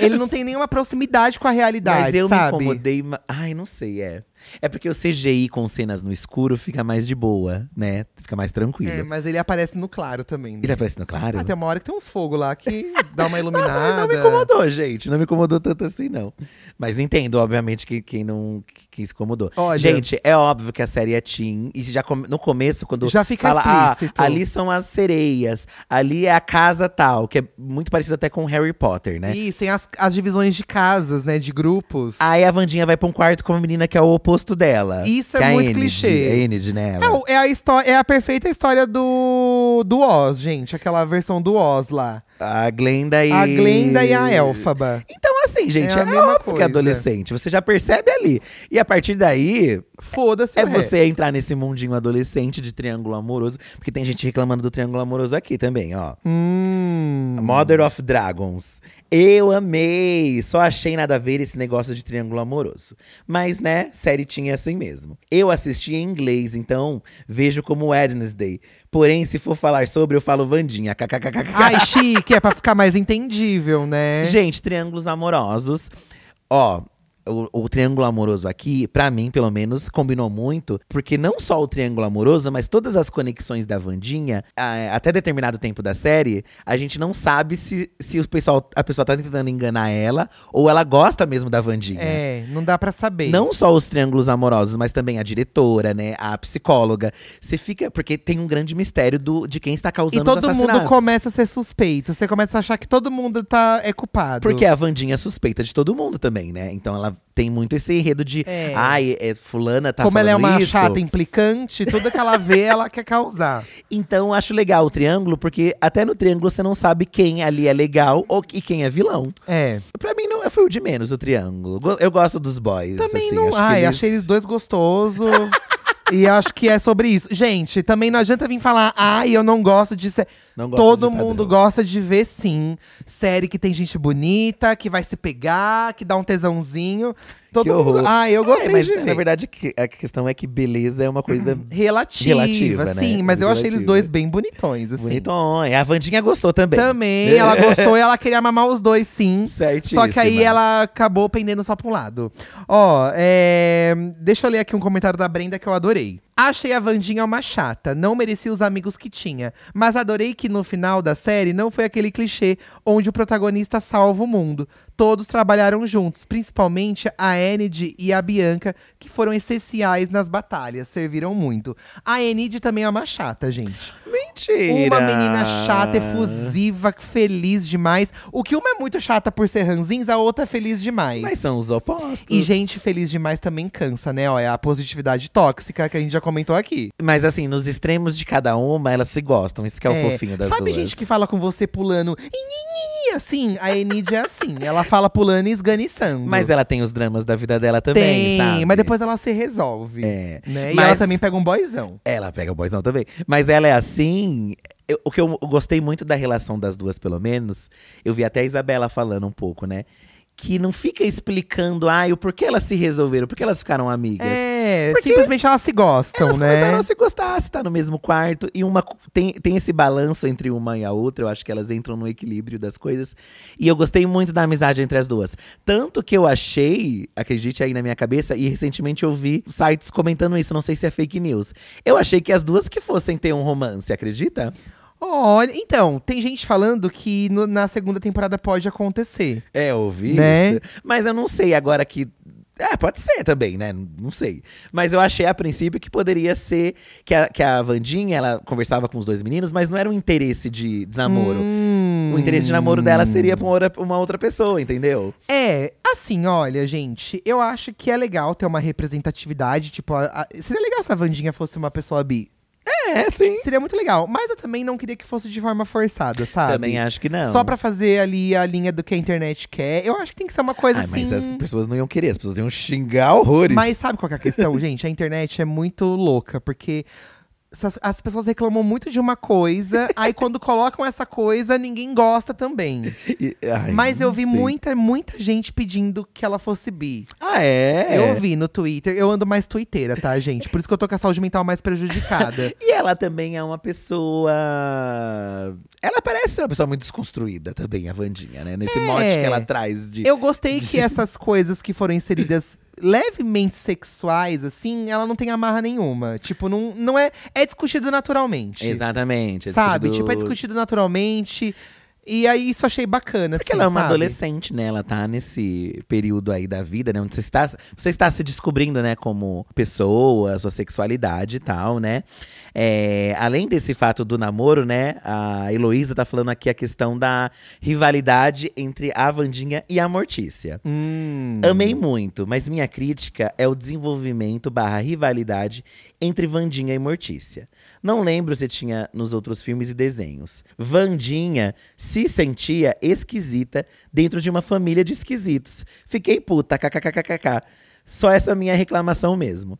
Ele não tem nenhuma proximidade com a realidade, Mas eu sabe? me incomodei. Ai, não sei, é. É porque o CGI com cenas no escuro fica mais de boa, né? Fica mais tranquilo. É, mas ele aparece no claro também. né? Ele tá aparecendo claro? Ah, tem uma hora que tem uns fogos lá que dá uma iluminada. Nossa, mas não me incomodou, gente. Não me incomodou tanto assim, não. Mas entendo, obviamente, que quem não que, que se incomodou. Olha- gente, é óbvio que a série é teen. E já come- no começo, quando Já fica fala, ah, explícito. ali são as sereias, ali é a casa tal, que é muito parecido até com Harry Potter, né? Isso, tem as, as divisões de casas, né? De grupos. Aí a Vandinha vai pra um quarto com uma menina que é o oposto dela. Isso é a muito Enid, clichê. A Enid, né? É, é a história, é a perfeita história do, do Oz, gente. Aquela versão do Oz lá. A Glenda e. A Glenda e a Elfaba. Então, assim, gente, É é, a mesma óbvio que coisa. é adolescente. Você já percebe ali. E a partir daí, Foda-se é você entrar nesse mundinho adolescente de triângulo amoroso. Porque tem gente reclamando do triângulo amoroso aqui também, ó. Hum. Mother of Dragons. Eu amei! Só achei nada a ver esse negócio de triângulo amoroso. Mas, né, série tinha assim mesmo. Eu assisti em inglês, então vejo como Wednesday. Porém, se for falar sobre, eu falo Vandinha. KKKKK. Ai, chique, é pra ficar mais entendível, né? Gente, triângulos amorosos. Ó, o, o triângulo amoroso aqui, pra mim, pelo menos, combinou muito. Porque não só o triângulo amoroso, mas todas as conexões da Vandinha, a- até determinado tempo da série, a gente não sabe se, se o pessoal, a pessoa tá tentando enganar ela ou ela gosta mesmo da Vandinha. É, não dá pra saber. Não só os triângulos amorosos, mas também a diretora, né? A psicóloga. Você fica. Porque tem um grande mistério do, de quem está causando E todo os mundo começa a ser suspeito. Você começa a achar que todo mundo tá, é culpado. Porque a Vandinha é suspeita de todo mundo também, né? Então ela tem muito esse enredo de. É. Ai, é, fulana tá Como ela é uma isso. chata implicante, tudo que ela vê, ela quer causar. Então acho legal o triângulo, porque até no triângulo você não sabe quem ali é legal ou, e quem é vilão. É. Pra mim não foi o de menos o triângulo. Eu gosto dos boys. Também assim, não. Ai, eles- achei eles dois gostosos. e acho que é sobre isso. Gente, também não adianta vir falar, ai, eu não gosto de ser. Não gosto Todo de mundo padrão. gosta de ver, sim. Série que tem gente bonita, que vai se pegar, que dá um tesãozinho. Todo Que mundo. horror. Ah, eu É, gostei mas de na ver. verdade que- a questão é que beleza é uma coisa Relativa, Relativa, né? sim, mas eu achei eles Relativa. dois bem bonitões, assim. bonitona. A Vandinha gostou também. Também, ela gostou e ela queria mamar os dois, sim. Certíssima. Só que aí ela acabou pendendo só pra um lado. Ó, é, deixa eu ler aqui um comentário da Brenda que eu adorei. Achei a Vandinha uma chata, não merecia os amigos que tinha. Mas adorei que no final da série não foi aquele clichê onde o protagonista salva o mundo. Todos trabalharam juntos, principalmente a Enid e a Bianca, que foram essenciais nas batalhas, serviram muito. A Enid também é uma chata, gente. Mentira. Uma menina chata, efusiva, feliz demais. O que uma é muito chata por ser ranzins, a outra é feliz demais. Mas são os opostos. E gente feliz demais também cansa, né? Ó, é a positividade tóxica que a gente já comentou aqui. Mas assim, nos extremos de cada uma, elas se gostam. Isso que é, o É, fofinho das Sabe duas. gente que fala com você pulando assim? A Enid é assim. Ela fala pulando e esganiçando. Mas ela tem os dramas da vida dela também, tem, sabe? mas depois ela se resolve. É. Né? E Mas- ela também pega um boyzão. Ela pega o boyzão também. Mas ela é assim. eu- o que eu gostei muito da relação das duas, pelo menos, eu vi até a Isabela falando um pouco, né? Que não fica explicando, ai, o porquê elas se resolveram, por que elas ficaram amigas. É, Porque simplesmente elas se gostam, Elas né? a se gostar, se tá no mesmo quarto. E uma tem, tem esse balanço entre uma e a outra. Eu acho que elas entram no equilíbrio das coisas. E eu gostei muito da amizade entre as duas. Tanto que eu achei, acredite aí na minha cabeça, e recentemente eu vi sites comentando isso, não sei se é fake news. Eu achei que as duas que fossem ter um romance, acredita? Olha, então, tem gente falando que no- na segunda temporada pode acontecer. É, ouvi Né? isso. Mas eu não sei agora que. É, pode ser também, né? Não sei. Mas eu achei a princípio que poderia ser que a, que a Vandinha, ela conversava com os dois meninos, mas não era um interesse de namoro. Hum. O interesse de namoro dela seria pra uma outra, uma outra pessoa, entendeu? É, assim, olha, gente, eu acho que é legal ter uma representatividade, tipo, a- a- seria legal se a Vandinha fosse uma pessoa bi. É, sim. Seria muito legal. Mas eu também não queria que fosse de forma forçada, sabe? Também acho que não. Só pra fazer ali a linha do que a internet quer. Eu acho que tem que ser uma coisa Ai, assim. Mas as pessoas não iam querer, as pessoas iam xingar horrores. Mas sabe qual que é a questão, gente? A internet é muito louca, porque as pessoas reclamam muito de uma coisa, aí quando colocam essa coisa, ninguém gosta também. E- ai, Mas eu vi sei. muita, muita gente pedindo que ela fosse bi. Ah, é? Eu vi no Twitter, eu ando mais twitteira, tá, gente? Por isso que eu tô com a saúde mental mais prejudicada. E ela também é uma pessoa. Ela parece ser uma pessoa muito desconstruída também, a Vandinha, né? Nesse É. mote que ela traz de. Eu gostei que essas coisas que foram inseridas levemente sexuais, assim, ela não tem amarra nenhuma. Tipo, não, não é. É discutido naturalmente. Exatamente. é Sabe? discutido- Tipo, é discutido naturalmente. E aí isso achei bacana, Porque assim, ela é uma sabe? adolescente, né? Ela tá nesse período aí da vida, né? Onde você está, você está se descobrindo, né? Como pessoa, sua sexualidade e tal, né? É, além desse fato do namoro, né? A Heloísa tá falando aqui a questão da rivalidade entre a Vandinha e a Mortícia. Hum. Amei muito, mas minha crítica é o desenvolvimento barra rivalidade entre Vandinha e Mortícia. Não lembro se tinha nos outros filmes e desenhos. Vandinha se sentia esquisita dentro de uma família de esquisitos. Fiquei puta, kkkkkk. Só essa minha reclamação mesmo.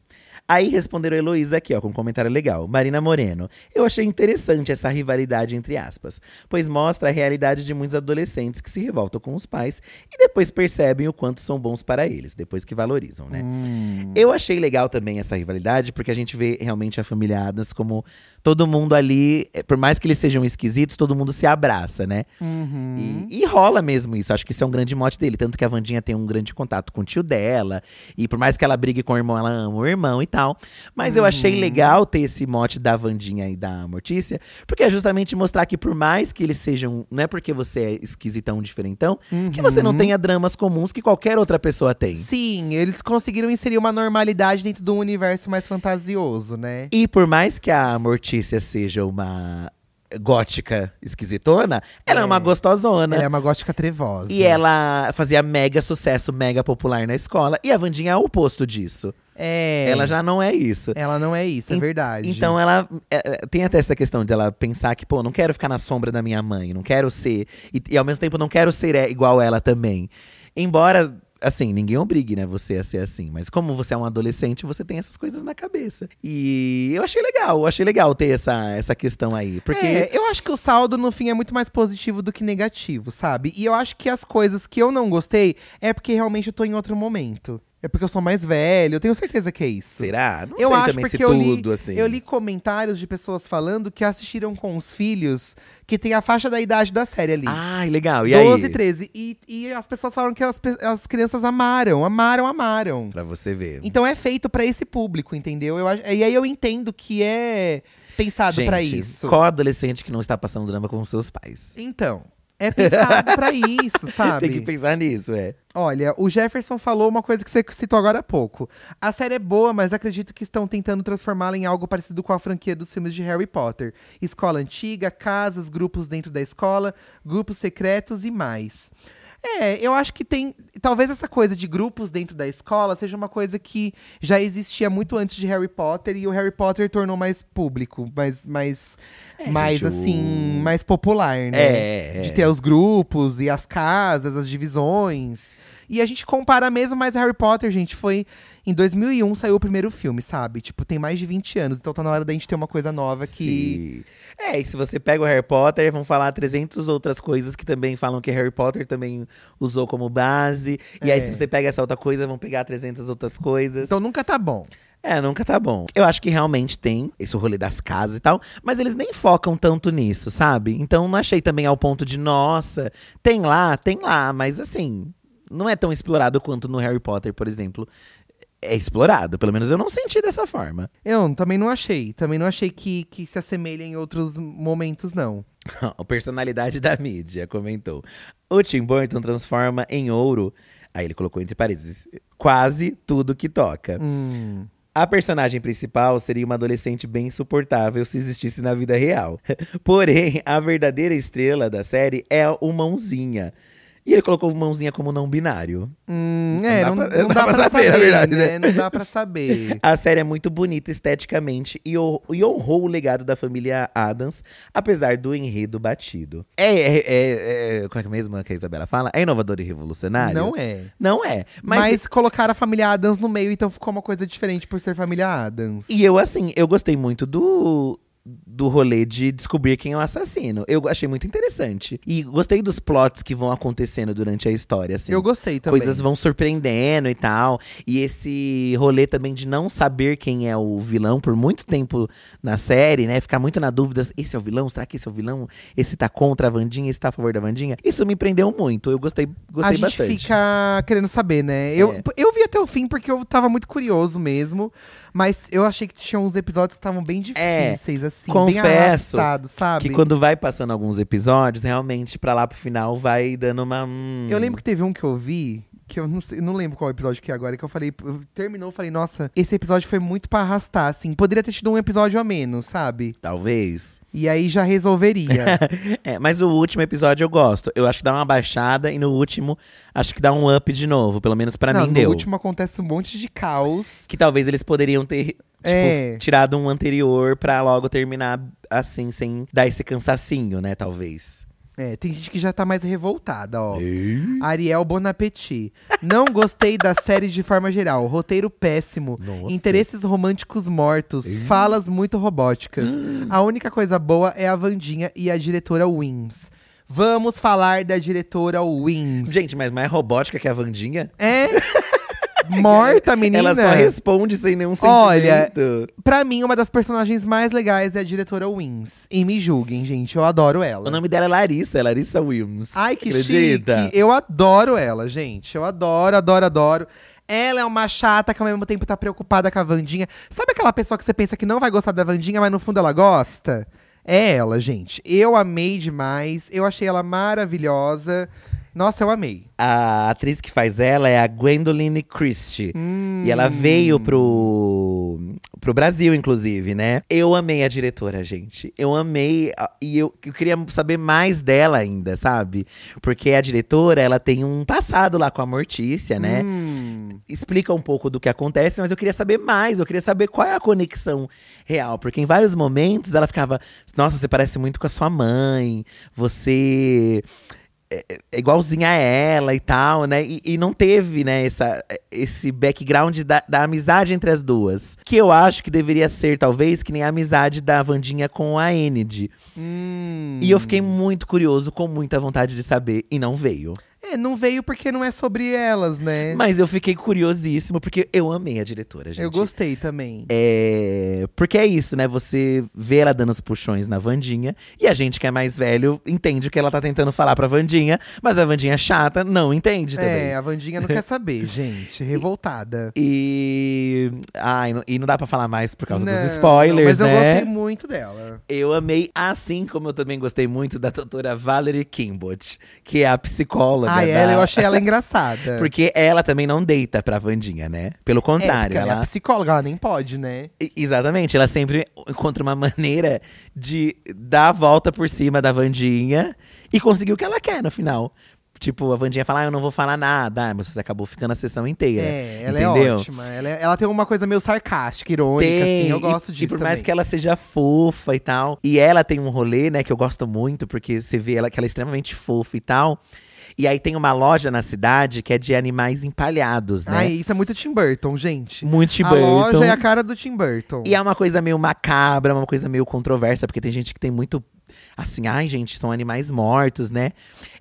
Aí responderam a Heloísa aqui, ó, com um comentário legal. Marina Moreno. Eu achei interessante essa rivalidade entre aspas, pois mostra a realidade de muitos adolescentes que se revoltam com os pais e depois percebem o quanto são bons para eles, depois que valorizam, né? Eu achei legal também essa rivalidade, porque a gente vê realmente a família Adams como todo mundo ali, eh, por mais que eles sejam esquisitos, todo mundo se abraça, né? Uhum. E, e rola mesmo isso. Acho que isso é um grande mote dele. Tanto que a Vandinha tem um grande contato com o tio dela. E por mais que ela brigue com o irmão, ela ama o irmão e tal. Mas eu achei Uhum. legal ter esse mote da Vandinha e da Mortícia. Porque é justamente mostrar que por mais que eles sejam. Não é porque você é esquisitão, diferentão, que você Uhum. não tenha dramas comuns que qualquer outra pessoa tem. Sim, eles conseguiram inserir uma normalidade dentro de um universo mais fantasioso, né? E por mais que a Mortícia seja uma gótica esquisitona, ela é, É. uma gostosona. Ela é uma gótica trevosa. E ela fazia mega sucesso, mega popular na escola. E a Vandinha é o oposto disso. É. Ela já não é isso. Ela não é isso, é En- verdade. Então ela é, é, tem até essa questão de ela pensar que, pô, não quero ficar na sombra da minha mãe, não quero ser. E, e ao mesmo tempo não quero ser é, igual ela também. Embora, assim, ninguém obrigue, né, você a ser assim. Mas como você é um adolescente, você tem essas coisas na cabeça. E eu achei legal, eu achei legal ter essa, essa questão aí. Porque. É, eu acho que o saldo, no fim, é muito mais positivo do que negativo, sabe? E eu acho que as coisas que eu não gostei é porque realmente eu tô em outro momento. É porque eu sou mais velho, eu tenho certeza que é isso. Será? Não eu sei acho também porque se eu li, tudo, assim. eu li comentários de pessoas falando que assistiram com os filhos que tem a faixa da idade da série ali. Ai, legal. E 12, aí? 13. E, e as pessoas falaram que as, as crianças amaram, amaram, amaram. Pra você ver. Então é feito pra esse público, entendeu? Eu, e aí eu entendo que é pensado pra isso. Qual adolescente que não está passando drama com seus pais? Então, é pensado pra isso, sabe? Tem que pensar nisso, é. Olha, o Jefferson falou uma coisa que você citou agora há pouco. A série é boa, mas acredito que estão tentando transformá-la em algo parecido com a franquia dos filmes de Harry Potter. Escola antiga, casas, grupos dentro da escola, grupos secretos e mais. É, eu acho que tem. Talvez essa coisa de grupos dentro da escola seja uma coisa que já existia muito antes de Harry Potter e o Harry Potter tornou mais público, mais, mais, mais gente, o- assim, mais popular, né? É, é. De ter os grupos e as casas, as divisões. E a gente compara mesmo, mas Harry Potter, gente, foi. Em 2001 saiu o primeiro filme, sabe? Tipo, tem mais de 20 anos, então tá na hora da gente ter uma coisa nova que. Sim. É, e se você pega o Harry Potter, vão falar 300 outras coisas que também falam que Harry Potter também usou como base. E aí, É. se você pega essa outra coisa, vão pegar 300 outras coisas. Então nunca tá bom. É, nunca tá bom. Eu acho que realmente tem esse rolê das casas e tal, mas eles nem focam tanto nisso, sabe? Então não achei também ao ponto de, nossa, tem lá, tem lá, mas assim, não é tão explorado quanto no Harry Potter, por exemplo. É explorado, pelo menos eu não senti dessa forma. Eu também não achei. Também não achei que, que se assemelha em outros momentos, não. A personalidade da mídia, comentou. O Tim Burton transforma em ouro, aí ele colocou entre parênteses, quase tudo que toca. Hum. A personagem principal seria uma adolescente bem insuportável se existisse na vida real. Porém, a verdadeira estrela da série é o Mãozinha. E ele colocou mãozinha como não binário. Hum, é, dá não, pra- não dá, pra saber, na verdade, né? Não dá pra saber. A série é muito bonita esteticamente e, e honrou o legado da família Adams, apesar do enredo batido. É, é, é- é- Como é que mesmo que a Isabela fala? É inovador e revolucionário? Não é. Não é. Mas, Mas, colocaram a família Adams no meio, então ficou uma coisa diferente por ser família Adams. E eu, assim, eu gostei muito do. Do rolê de descobrir quem é o assassino. Eu achei muito interessante. E gostei dos plots que vão acontecendo durante a história, assim. Eu gostei também. Coisas vão surpreendendo e tal. E esse rolê também de não saber quem é o vilão por muito tempo na série, né? Ficar muito na dúvida: esse é o vilão? Será que esse é o vilão? Esse tá contra a Vandinha? Esse tá a favor da Vandinha? Isso me prendeu muito. Eu gostei, gostei a gente bastante. fica querendo saber, né? Eu, É. eu vi até o fim porque eu tava muito curioso mesmo. Mas eu achei que tinha uns episódios que estavam bem É, difíceis, assim. confesso bem arrastados, sabe? Que quando vai passando alguns episódios, realmente, pra lá pro final, vai dando uma. hum, Eu lembro que teve um que eu vi. Que eu não, sei, não lembro qual episódio que é agora, que eu falei, eu- terminou, eu falei, nossa, esse episódio foi muito pra arrastar, assim. Poderia ter tido um episódio a menos, sabe? Talvez. E aí já resolveria. É, mas o último episódio eu gosto. Eu acho que dá uma baixada e no último acho que dá um up de novo. Pelo menos pra não, mim no deu. último acontece um monte de caos. Que talvez eles poderiam ter tipo, É. tirado um anterior pra logo terminar assim, sem dar esse cansacinho, né? Talvez. É, tem gente que já tá mais revoltada, ó. Ariel Bonapetit. Não gostei da série de forma geral. Roteiro péssimo. Nossa. Interesses românticos mortos. Falas muito robóticas. A única coisa boa é a Vandinha e a diretora Wins. Vamos falar da diretora Wins. Gente, mas mais robótica que a Vandinha? É. Morta, menina. Ela só responde sem nenhum sentimento. Olha, Pra mim, uma das personagens mais legais é a diretora Wins. E me julguem, gente. Eu adoro ela. O nome dela é Larissa, é Larissa Wilms. Ai, que Acredita? chique. Eu adoro ela, gente. Eu adoro, adoro, adoro. Ela é uma chata que ao mesmo tempo tá preocupada com a Vandinha. Sabe aquela pessoa que você pensa que não vai gostar da Vandinha, mas no fundo ela gosta? É ela, gente. Eu amei demais. Eu achei ela maravilhosa. Nossa, eu amei. A atriz que faz ela é a Gwendoline Christie. E ela veio pro, pro Brasil, inclusive, né? Eu amei a diretora, gente. Eu amei. E eu, eu queria saber mais dela ainda, sabe? Porque a diretora, ela tem um passado lá com a Mortícia, né? Hum. explica um pouco do que acontece, mas eu queria saber mais, eu queria saber qual é a conexão real, porque em vários momentos ela ficava, nossa, você parece muito com a sua mãe, você é, é igualzinha a ela e tal, né? E, e não teve, né, essa, esse background da, da amizade entre as duas. Que eu acho que deveria ser, talvez, que nem a amizade da Vandinha com a Enid. Hum. E eu fiquei muito curioso, com muita vontade de saber, e não veio. É, não veio porque não é sobre elas, né? Mas eu fiquei curiosíssimo, porque eu amei a diretora, gente. eu gostei também. É. Porque é isso, né? Você vê ela dando os puxões na Vandinha. E a gente que é mais velho entende o que ela tá tentando falar pra Vandinha. Mas a Vandinha chata não entende também. É, a Vandinha não quer saber, gente. Revoltada. E. Ai, não- e não dá pra falar mais por causa Não, dos spoilers, Mas eu né? gostei muito dela. Eu amei, assim como eu também gostei muito da doutora Valerie Kimbot, que é a psicóloga. Ah, da- ela, eu achei ela engraçada. Porque ela também não deita pra Vandinha, né? Pelo É, contrário, porque ela ela. é psicóloga, ela nem pode, né? Exatamente, ela sempre encontra uma maneira de dar a volta por cima da Vandinha e conseguir o que ela quer no final. Tipo, a Vandinha fala, ah, eu não vou falar nada, ah, mas você acabou ficando a sessão inteira. É, ela entendeu? é ótima. Ela, é- ela tem uma coisa meio sarcástica, irônica, Tem, assim. Eu e- gosto e, disso por mais também. que ela seja fofa e tal. E ela tem um rolê, né, que eu gosto muito, porque você vê ela que ela é extremamente fofa e tal. E aí tem uma loja na cidade que é de animais empalhados, né? Ai, isso é muito Tim Burton, gente. Muito Tim a loja Burton. é a cara do Tim Burton. E é uma coisa meio macabra, uma coisa meio controversa, porque tem gente que tem muito. Assim, ai, gente, são animais mortos, né?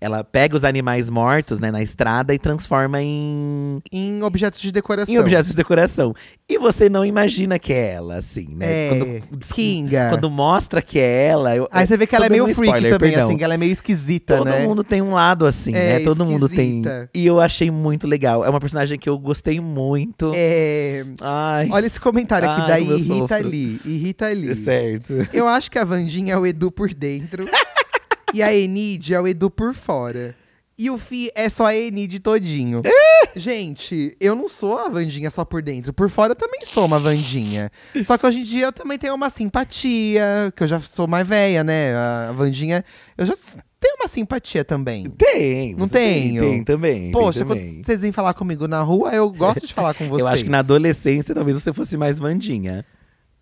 Ela pega os animais mortos, né, na estrada e transforma em, Em objetos de decoração. em objetos de decoração. E você não imagina que é ela, assim, né? É, Kinga. quando mostra que é ela. Eu, Aí você vê que ela é meio um freak spoiler, também, perdão. assim, que ela é meio esquisita, Todo né? mundo tem um lado assim, É, né? Todo mundo tem. esquisita. E eu achei muito legal. É uma personagem que eu gostei muito. É. Ai. Olha esse comentário aqui Ai, da como eu Irrita sofro. Lee. Irrita Lee. Certo. Eu acho que a Vandinha é o Edu por dentro. E a Enid é o Edu por fora. E o Fi é só a Enid todinho. Gente, eu não sou a Vandinha só por dentro. Por fora eu também sou uma Vandinha. Só que hoje em dia eu também tenho uma simpatia, que eu já sou mais velha, né? A Vandinha, eu já tenho uma simpatia também. Tem. Não você tem, tenho. Tem também. Poxa, tem quando também. vocês vêm falar comigo na rua, eu gosto de falar com vocês. Eu acho que na adolescência talvez você fosse mais Vandinha.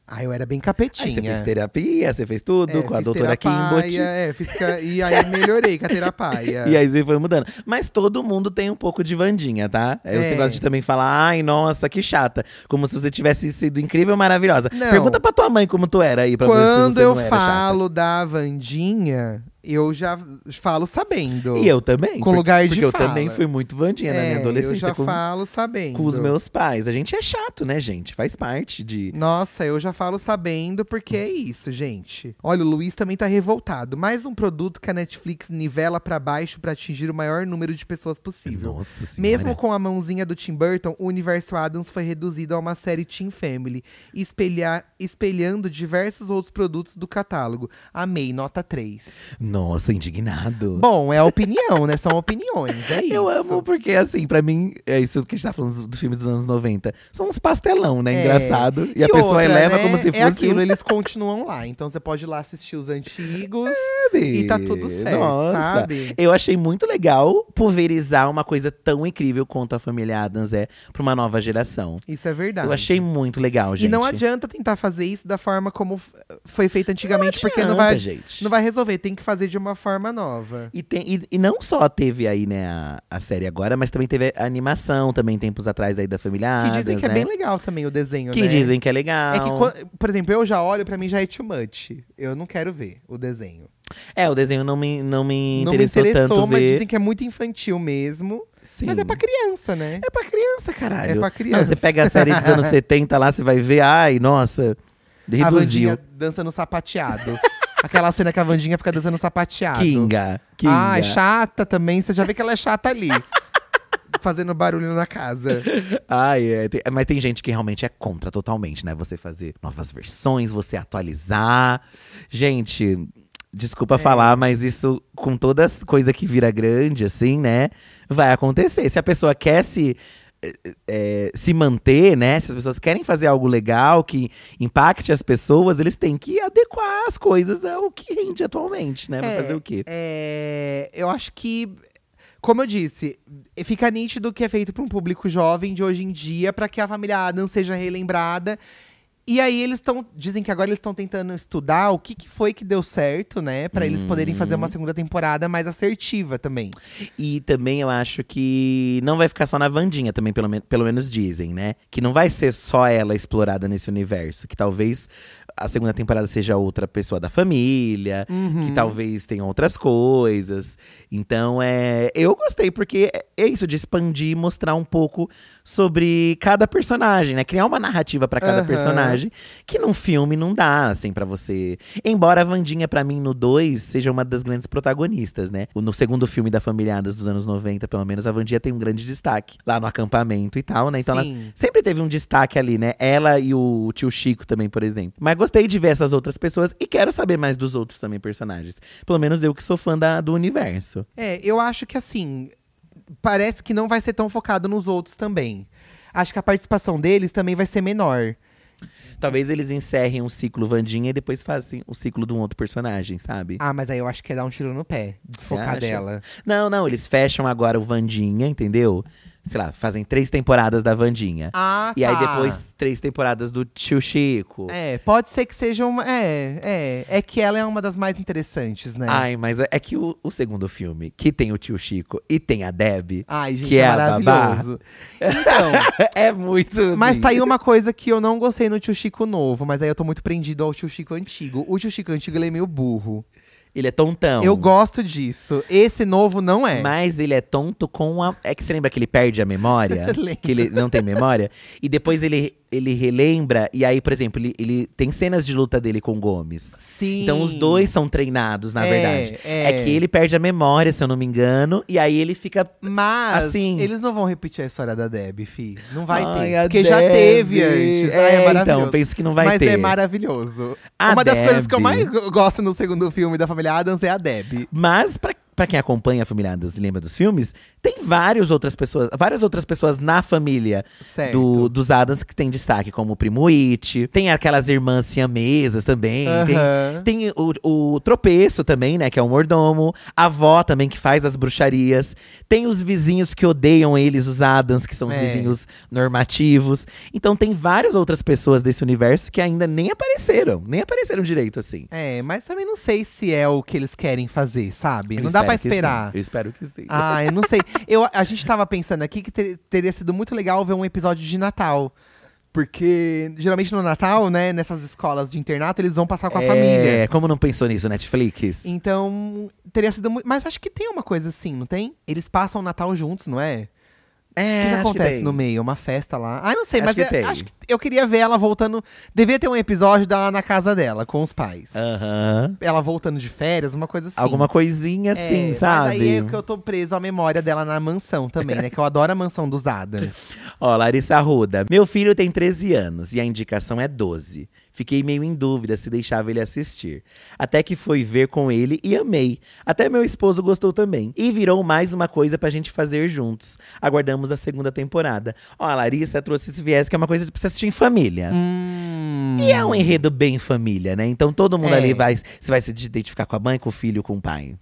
Ah, eu era bem Aí capetinha. você fez terapia, você fez tudo É, com a doutora Kimbot. É, fiz ca- e aí melhorei com a terapia. E aí você foi mudando. Mas todo mundo tem um pouco de Vandinha, tá? Aí você É. gosta de também falar, ai, nossa, que chata. Como se você tivesse sido incrível, maravilhosa. Não. Pergunta pra tua mãe como tu era aí, pra ver se Quando você eu não era chata. falo da Vandinha, eu já falo sabendo. E eu também. Com por- lugar de Porque eu fala. também fui muito Vandinha na minha É, adolescência. Eu já com, falo sabendo. com os meus pais. A gente é chato, né, gente? Faz parte de. Nossa, eu já falo sabendo porque é isso, gente. Olha, o Luiz também tá revoltado. Mais um produto que a Netflix nivela pra baixo pra atingir o maior número de pessoas possível. Nossa senhora. Mesmo com a mãozinha do Tim Burton, o universo Adams foi reduzido a uma série Teen Family, espelhar, espelhando diversos outros produtos do catálogo. Amei, nota 3. Nossa, indignado. Bom, é a opinião, né? São opiniões, é isso. Eu amo porque, assim, pra mim, é isso que a gente tá falando do filme dos anos 90. São uns pastelão, né? É. Engraçado. E, a E pessoa outra, eleva né, como se É fosse. aquilo, um eles continuam lá. Então você pode ir lá assistir os antigos bebê. e tá tudo certo, Nossa. sabe? Eu achei muito legal pulverizar uma coisa tão incrível quanto a família Adams é pra uma nova geração. Isso é verdade. Eu achei muito legal, gente. E não adianta tentar fazer isso da forma como foi feito antigamente, porque não adianta, vai, gente. não vai resolver. Tem que fazer de uma forma nova. E, tem, e, e não só teve aí, né, a, a série agora, mas também teve a animação também, tempos atrás aí da família Que dizem que é né? bem legal também o desenho, Que né? dizem que é legal. É que, por exemplo, eu já olho, pra mim já é too much. Eu não quero ver o desenho. É, o desenho não me, não me não me interessou, interessou, tanto mas ver. dizem que é muito infantil mesmo. Sim. Mas é pra criança, né? É pra criança, caralho. É pra Não, criança. você pega a série dos anos 70 lá, você vai ver, ai, nossa, A reduziu. Vandinha dançando sapateado. Aquela cena que a Vandinha fica dançando sapateado. Kinga, Kinga. Ah, é chata também. Você já vê que ela é chata ali. fazendo barulho na casa. Ai, é, tem- mas tem gente que realmente é contra totalmente, né? Você fazer novas versões, você atualizar. Gente, desculpa falar, mas isso, com toda as coisa que vira grande, assim, né? Vai acontecer. Se a pessoa quer se. Eh, se manter, né? Se as pessoas querem fazer algo legal que impacte as pessoas, eles têm que adequar as coisas ao que rende atualmente, né? Vai É, fazer o quê? É, eu acho que, como eu disse, fica nítido que é feito para um público jovem de hoje em dia, para que a família Adam seja relembrada. E aí eles estão, dizem que agora eles estão tentando estudar o que, que foi que deu certo, né, Pra eles poderem fazer Uhum. uma segunda temporada mais assertiva também. E também eu acho que não vai ficar só na Vandinha, também, pelo, men- pelo menos dizem, né? Que não vai ser só ela explorada nesse universo. Que talvez a segunda temporada seja outra pessoa da família, Uhum. que talvez tenha outras coisas. Então, é. Eu gostei, porque é isso, de expandir e mostrar um pouco sobre cada personagem, né? Criar uma narrativa pra cada Aham. personagem. Que num filme não dá, assim, pra você. Embora a Vandinha, pra mim, no 2, seja uma das grandes protagonistas, né? No segundo filme da Família Adams dos anos 90, pelo menos, a Vandinha tem um grande destaque lá no acampamento e tal, né? Então ela Sim. sempre teve um destaque ali, né? Ela e o tio Chico também, por exemplo. Mas gostei de ver essas outras pessoas e quero saber mais dos outros também personagens. Pelo menos eu que sou fã da- do universo. É, eu acho que assim, parece que não vai ser tão focado nos outros também. Acho que a participação deles também vai ser menor. Talvez eles encerrem um ciclo Vandinha e depois façam o ciclo de um outro personagem, sabe? Ah, mas aí eu acho que é dar um tiro no pé, desfocar dela. Não, não, eles fecham agora o Vandinha, entendeu? Sei lá, fazem três temporadas da Vandinha. Ah, E aí tá. depois três temporadas do tio Chico. É, pode ser que seja uma. É, é. É que ela é uma das mais interessantes, né? Ai, mas é é que o, o segundo filme, que tem o tio Chico e tem a Deb, Ai, gente, que é, é a babá. maravilhoso. Então, é muito. mas assim. tá aí uma coisa que eu não gostei no tio Chico novo, mas aí eu tô muito prendido ao tio Chico antigo. O tio Chico antigo, ele é meio burro. Ele é tontão. Eu gosto disso. Esse novo não é. Mas ele é tonto com a. É que você lembra que ele perde a memória? Que ele não tem memória? E depois ele, ele relembra. E aí, por exemplo, ele, ele tem cenas de luta dele com o Gomes. Sim. Então os dois são treinados, na É, verdade. é. É. que ele perde a memória, se eu não me engano. E aí ele fica. Mas Assim- eles não vão repetir a história da Deb, fi. Não vai Ai, ter. a Porque já teve antes. É, Ai, é então, maravilhoso. penso que não vai Mas ter. é maravilhoso. A Uma das coisas que eu mais go- gosto no segundo filme da família Adams é a Deb. Mas pra, pra quem acompanha a família Adams e lembra dos filmes, tem várias outras pessoas, várias outras pessoas na família do, dos Adams que tem destaque, como o primo It, tem aquelas irmãs siamesas também, tem, tem o, o tropeço também, né, que é o mordomo, a avó também que faz as bruxarias, tem os vizinhos que odeiam eles, os Adams, que são os É. vizinhos normativos. Então tem várias outras pessoas desse universo que ainda nem apareceram, nem apareceram direito assim. É, mas também não sei se é o que eles querem fazer, sabe? Eu não dá sim, esperar. Eu espero que sim. Ah, eu não sei. Eu, a gente tava pensando aqui que ter- teria sido muito legal ver um episódio de Natal. Porque geralmente no Natal, né, nessas escolas de internato, eles vão passar com a é, família. como não pensou nisso, Netflix? Então, teria sido muito. Mas acho que tem uma coisa assim, não tem? Eles passam o Natal juntos, não é? É, O que, que acontece tem. no meio? Uma festa lá? Ah, não sei, Acho mas que é- tem. acho que eu queria ver ela voltando. Devia ter um episódio dela na casa dela, com os pais. Aham. Ela voltando de férias, uma coisa assim. Alguma coisinha É, assim, sabe? Mas aí é que eu tô preso à memória dela na mansão também, né? Que eu adoro a mansão dos Adams. Ó, Larissa Arruda. Meu filho tem 13 anos e a indicação é 12. Fiquei meio em dúvida se deixava ele assistir. Até que foi ver com ele e amei. Até meu esposo gostou também. E virou mais uma coisa pra gente fazer juntos. Aguardamos a segunda temporada. Ó, a Larissa trouxe esse viés que é uma coisa pra você assistir em família. hum. E é um enredo bem família, né? Então todo mundo É. ali vai. Você vai se identificar com a mãe, com o filho, com o pai.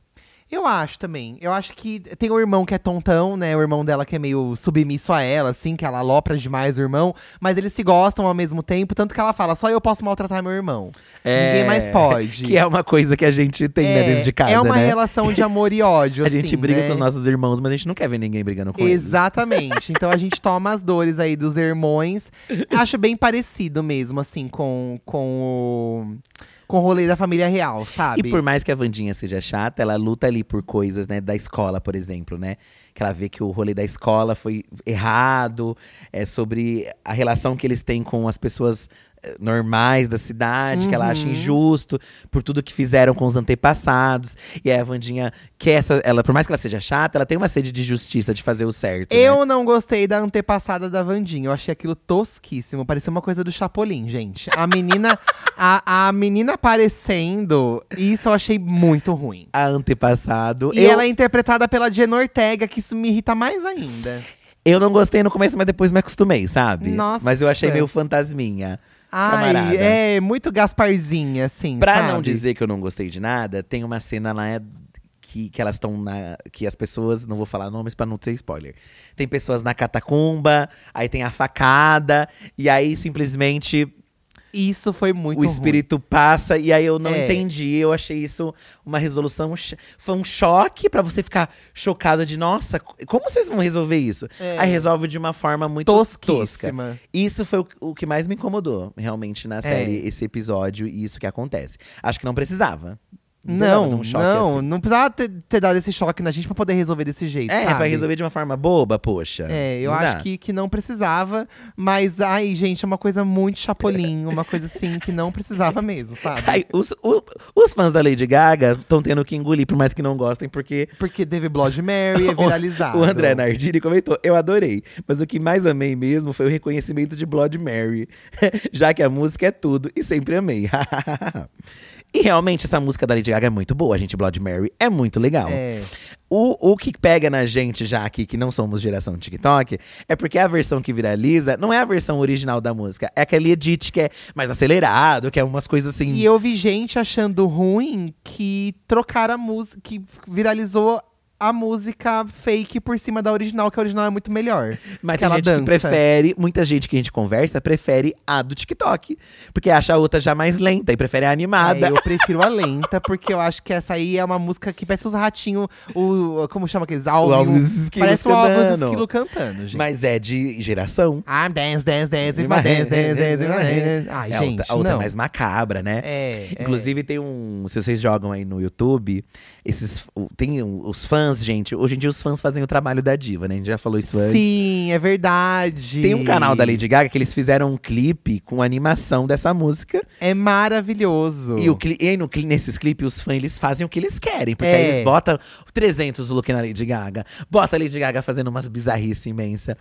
Eu acho também. Eu acho que tem o irmão que é tontão, né? O irmão dela que é meio submisso a ela, assim, que ela alopra demais o irmão. Mas eles se gostam ao mesmo tempo, tanto que ela fala, só eu posso maltratar meu irmão. Ninguém mais pode. Que é uma coisa que a gente tem né, É, dentro de casa, é uma né? relação de amor e ódio, A gente assim, briga né? com os nossos irmãos, mas a gente não quer ver ninguém brigando com eles. Exatamente. Então a gente toma as dores aí dos irmãos. Acho bem parecido mesmo, assim, com, com o. Com o rolê da família real, sabe? E por mais que a Vandinha seja chata, ela luta ali por coisas, né, da escola, por exemplo, né? Que ela vê que o rolê da escola foi errado, é sobre a relação que eles têm com as pessoas normais da cidade, que ela acha Uhum. injusto por tudo que fizeram com os antepassados. E aí a Vandinha quer essa, ela, por mais que ela seja chata, ela tem uma sede de justiça, de fazer o certo. né? Eu não gostei da antepassada da Vandinha. Eu achei aquilo tosquíssimo. Parecia uma coisa do Chapolin, gente. A menina, a, a menina aparecendo, isso eu achei muito ruim. A antepassado. E eu, ela é interpretada pela Jenna Ortega, que isso me irrita mais ainda. eu não gostei no começo, mas depois me acostumei, sabe? Nossa. Mas eu achei meio fantasminha. Ai, camarada. é muito Gasparzinha, assim, Pra sabe? não dizer que eu não gostei de nada, tem uma cena lá que, que elas estão na. Que as pessoas. Não vou falar nomes pra não ter spoiler. Tem pessoas na catacumba, aí tem a facada, e aí simplesmente Isso foi muito o ruim. espírito passa, e aí eu não É. entendi. Eu achei isso uma resolução. Foi um choque pra você ficar chocado de, nossa, como vocês vão resolver isso? É. Aí resolve de uma forma muito tosca. tosquíssima. Isso foi o, o que mais me incomodou, realmente, na série, esse episódio e isso que acontece. Acho que não precisava. Não, um choque não, assim. não precisava ter, ter dado esse choque na gente pra poder resolver desse jeito, É, sabe? pra resolver de uma forma boba, poxa. É, eu não acho dá. que, que não precisava, mas ai, gente, é uma coisa muito chapolim, uma coisa assim que não precisava mesmo, sabe? Ai, os, o- os fãs da Lady Gaga estão tendo que engolir, por mais que não gostem, porque Porque teve Blood Mary, é viralizado. o André Nardini comentou, eu adorei. Mas o que mais amei mesmo foi o reconhecimento de Blood Mary. Já que a música é tudo e sempre amei. e realmente essa música da Lady Gaga é muito boa, gente. Blood Mary é muito legal. É. O, o que pega na gente já aqui, que não somos geração TikTok, é porque a versão que viraliza não é a versão original da música. É aquele edit que é mais acelerado, que é umas coisas assim. E eu vi gente achando ruim que trocaram a música, que viralizou a música fake por cima da original, que a original é muito melhor. Mas tem ela gente dança. que prefere, muita gente que a gente conversa, prefere a do TikTok. Porque acha a outra já mais lenta e prefere a animada. É, eu prefiro a lenta, porque eu acho que essa aí é uma música que parece os ratinhos, o. Como chama aqueles? Alves Esquilo Parece o cantando. Esquilo cantando, gente. Mas é de geração. I'm dance, dance, dance, dance, dance, dance, dance. Ai, É, a gente, outra, a outra não. mais macabra, né? É, é. Inclusive tem um. Se vocês jogam aí no YouTube, esses. Tem os fãs, gente. Hoje em dia os fãs fazem o trabalho da diva, né? A gente já falou isso antes. Sim, é verdade. Tem um canal da Lady Gaga que eles fizeram um clipe com animação dessa música. É maravilhoso. E, o e aí no, nesses clipes, os fãs eles fazem o que eles querem. Porque É. aí eles botam 300 look na Lady Gaga. Bota a Lady Gaga fazendo umas bizarrices imensas.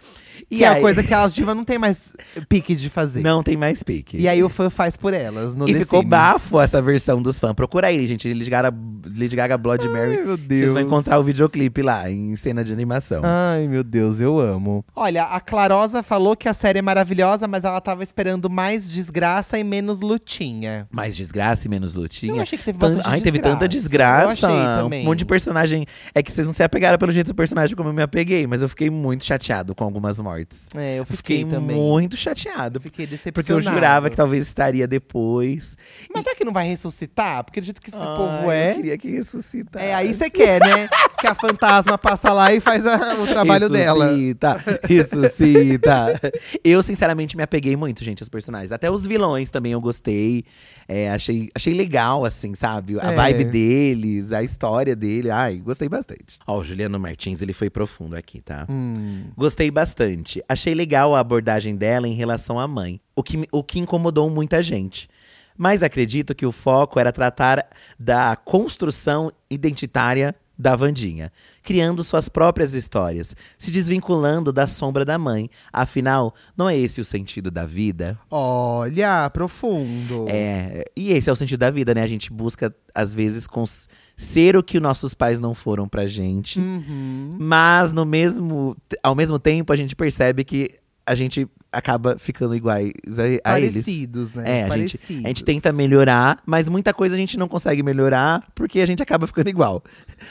E Que é aí, a coisa que as divas não tem mais pique de fazer. Não tem mais pique. E aí o fã faz por elas. No E The ficou Sims. bafo essa versão dos fãs. Procura aí, gente. Lady Gaga, Lady Gaga Blood Mary. Ai, meu Deus. Vocês vão encontrar o videoclipe lá, em cena de animação. Ai, meu Deus, eu amo. Olha, a Clarosa falou que a série é maravilhosa, mas ela tava esperando mais desgraça e menos lutinha. Mais desgraça e menos lutinha. Eu achei que teve Tan- bastante Ai, teve tanta desgraça. desgraça. Eu achei também. Um monte de personagem. É que vocês não se apegaram pelo jeito do personagem como eu me apeguei, mas eu fiquei muito chateado com algumas mortes. É, eu Eu fiquei, fiquei também. muito chateado. Eu fiquei decepcionado. Porque eu jurava que talvez estaria depois. Mas será que não vai ressuscitar? Porque do jeito que esse Ai, povo Eu é. queria que ressuscitasse. É, aí você quer, né? que a fantasma passa lá e faz a- o trabalho dela. Ressuscita, ressuscita. eu, sinceramente, me apeguei muito, gente, aos personagens. Até os vilões também eu gostei. É, achei, achei legal, assim, sabe? A É. vibe deles, a história dele. Ai, gostei bastante. Ó, o Juliano Martins, ele foi profundo aqui, tá? Hum. Gostei bastante. Achei legal a abordagem dela em relação à mãe, o que, o que incomodou muita gente. Mas acredito que o foco era tratar da construção identitária da Vandinha, criando suas próprias histórias, se desvinculando da sombra da mãe. Afinal, não é esse o sentido da vida? Olha, profundo. É, e esse é o sentido da vida, né? A gente busca, às vezes, cons- ser o que nossos pais não foram pra gente. Uhum. Mas no mesmo, ao mesmo tempo a gente percebe que a gente acaba ficando iguais a, a eles. Parecidos, né? É, a gente, Parecidos. a gente tenta melhorar, mas muita coisa a gente não consegue melhorar porque a gente acaba ficando igual.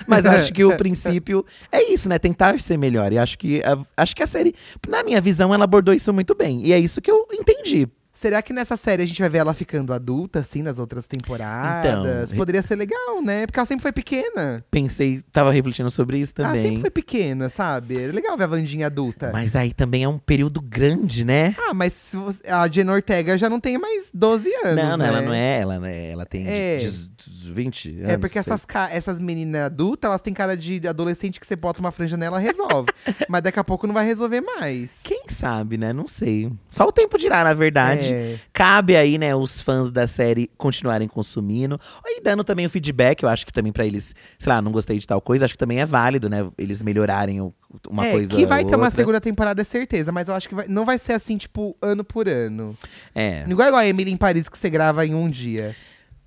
Mas eu acho que o princípio é isso, né? Tentar ser melhor. E acho que a, acho que a série, na minha visão, ela abordou isso muito bem. E é isso que eu entendi. Será que nessa série a gente vai ver ela ficando adulta, assim, nas outras temporadas? Então, Poderia ser legal, né? Porque ela sempre foi pequena. Pensei, tava refletindo sobre isso Ela também. sempre foi pequena, sabe? Era legal ver a Vandinha adulta. Mas aí também é um período grande, né? Ah, mas a Jenna Ortega já não tem mais 12 anos, não, não, né? ela não é, ela, né? ela tem É. dezo- 20 anos. É porque essas, essas meninas adultas, elas têm cara de adolescente que você bota uma franja nela resolve. mas daqui a pouco não vai resolver mais. Quem sabe, né? Não sei. Só o tempo dirá, na verdade. É. Cabe aí, né, os fãs da série continuarem consumindo. E dando também o feedback, eu acho que também pra eles, sei lá, não gostei de tal coisa, acho que também é válido, né? Eles melhorarem o- uma é, coisa. que vai ter uma outra. segunda temporada, é certeza. Mas eu acho que vai- não vai ser assim, tipo, ano por ano. É. Igual, igual a Emily em Paris, que você grava em um dia.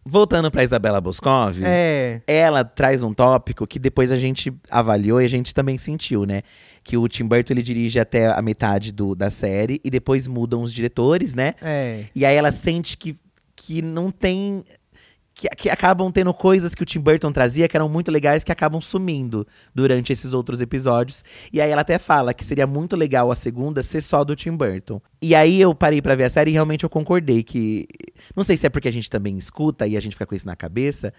Voltando pra Isabela Boscov. É. ela traz um tópico que depois a gente avaliou e a gente também sentiu, né? Que o Tim Burton ele dirige até a metade do, da série e depois mudam os diretores, né? É. E aí ela sente que, que não tem. Que, que acabam tendo coisas que o Tim Burton trazia que eram muito legais que acabam sumindo durante esses outros episódios. E aí ela até fala que seria muito legal a segunda ser só do Tim Burton. E aí eu parei pra ver a série e realmente eu concordei que. Não sei se é porque a gente também escuta e a gente fica com isso na cabeça.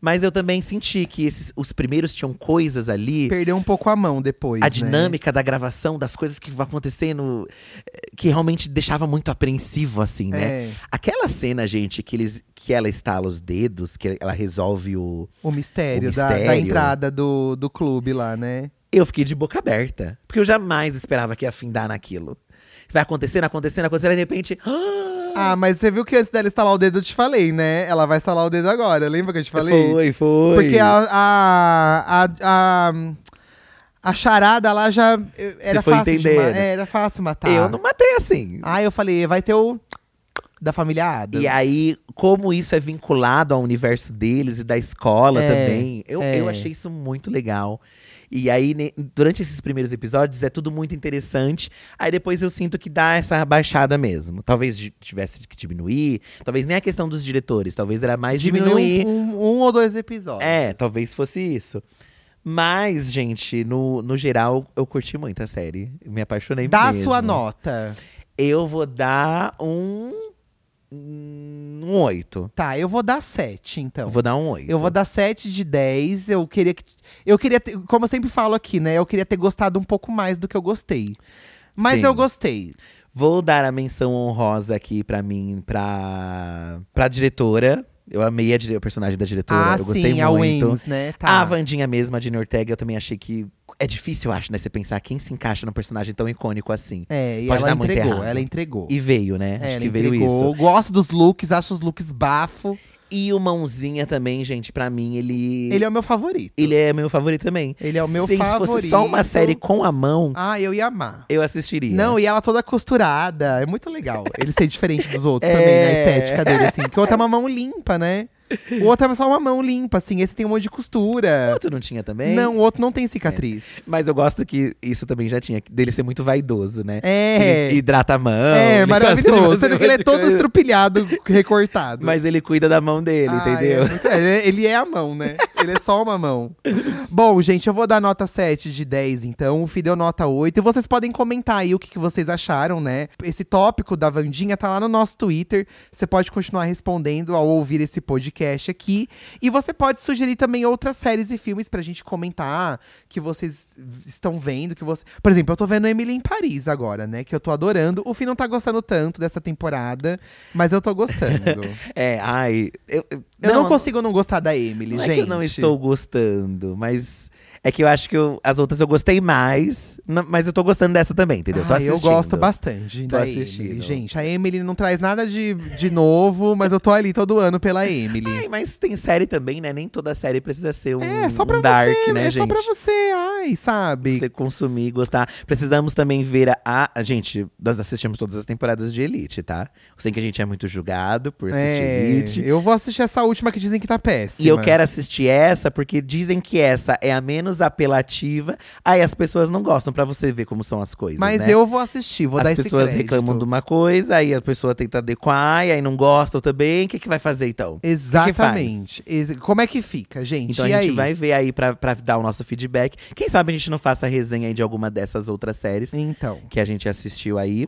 Mas eu também senti que esses, os primeiros tinham coisas ali. Perdeu um pouco a mão depois. A né? dinâmica da gravação, das coisas que vão acontecendo, eh, que realmente deixava muito apreensivo, assim, né? É. Aquela cena, gente, que, eles, que ela estala os dedos, que ela resolve o. O mistério, O da- Da, mistério. entrada do, do clube lá, né? Eu fiquei de boca aberta. Porque eu jamais esperava que ia afindar naquilo. Vai acontecendo, acontecendo, acontecendo, e de repente. Ah, mas você viu que antes dela instalar o dedo, eu te falei, né? Ela vai instalar o dedo agora. Lembra que eu te falei? Foi, foi. Porque a, a, a, a, a charada lá já era fácil de entendendo. é, Era fácil matar. Eu não matei assim. Ah, eu falei, vai ter o da família Adams. E aí, como isso é vinculado ao universo deles e da escola É, também, eu, é. eu achei isso muito legal. E aí, ne- durante esses primeiros episódios, é tudo muito interessante. Aí depois eu sinto que dá essa baixada mesmo. Talvez tivesse que diminuir. Talvez nem a questão dos diretores. Talvez era mais Diminui diminuir. um, um, um ou dois episódios. É, talvez fosse isso. Mas, gente, no, no geral, eu curti muito a série. Me apaixonei Dá mesmo. sua nota. Eu vou dar um. Um 8. Tá, eu vou dar sete, então. Eu vou dar um 8. Eu vou dar 7 de 10. Eu queria que. Eu queria ter, como eu sempre falo aqui, né? Eu queria ter gostado um pouco mais do que eu gostei. Mas Sim. eu gostei. Vou dar a menção honrosa aqui pra mim, pra, pra diretora. Eu amei a, dire- o personagem da diretora. ah, eu gostei sim, a muito. Wins, né? A Tá. Vandinha mesmo, a Dini Ortega, eu também achei que. É difícil, eu acho, né? Você pensar quem se encaixa num personagem tão icônico assim. É, e Pode ela entregou, ela entregou. E veio, né? É, acho ela que veio entregou. isso. Gosto dos looks, acho os looks bafo. E o Mãozinha também, gente, pra mim, ele. Ele é o meu favorito. Ele é meu favorito também. Ele é o meu Se favorito. fosse só uma série com a mão, Ah, eu ia amar. eu assistiria. Não, e ela toda costurada. É muito legal. Ele ser diferente dos outros É. também, a estética dele, assim. Que o outro é uma mão limpa, né? O outro é só uma mão limpa, assim. Esse tem um monte de O costura. outro não tinha também? Não, o outro não tem cicatriz. Mas eu gosto que isso também já tinha, dele ser muito vaidoso, né? É. Ele hidrata a mão. É, maravilhoso. Sendo que ele é todo coisa. estrupilhado, recortado. Mas ele cuida da mão dele, Ah, entendeu? é muito- é, ele é a mão, né? Ele é só uma mão. Bom, gente, eu vou dar nota 7 de 10, então. O Fih deu nota 8. E vocês podem comentar aí o que, que vocês acharam, né? Esse tópico da Vandinha tá lá no nosso Twitter. Você pode continuar respondendo ao ouvir esse podcast aqui. E você pode sugerir também outras séries e filmes pra gente comentar que vocês estão vendo. que você... Por exemplo, eu tô vendo Emily em Paris agora, né? Que eu tô adorando. O Fih não tá gostando tanto dessa temporada, mas eu tô gostando. É, ai. Eu, eu- Eu não, consigo não gostar da Emily, Não gente. é que eu não estou gostando, mas é que eu acho que eu- as outras eu gostei mais, mas eu tô gostando dessa também, entendeu? tô Ah, eu assistindo. gosto bastante Tô da assistindo. Emily. Gente, a Emily não traz nada de, de novo, mas eu tô ali todo ano pela Emily. Ai, mas tem série também, né? Nem toda série precisa ser um, é, só pra um dark, você, né, é gente? só pra você, ai, sabe? Você consumir, gostar. Precisamos também ver a, a- Gente, nós assistimos todas as temporadas de Elite, tá? Eu sei que a gente é muito julgado por assistir É, Elite. eu vou assistir essa última que dizem que tá péssima. E eu quero assistir essa porque dizem que essa é a menos apelativa. Aí as pessoas não gostam, pra você ver como são as coisas. Mas né? eu vou assistir, vou as dar esse pessoas crédito. reclamam de uma coisa, aí a pessoa tenta adequar, e aí não gostam também. O que, que vai fazer então? Exatamente. Ex- Como é que fica, gente? Então e a gente aí? vai ver aí pra, pra dar o nosso feedback. Quem sabe a gente não faça resenha aí de alguma dessas outras séries Então. que a gente assistiu aí.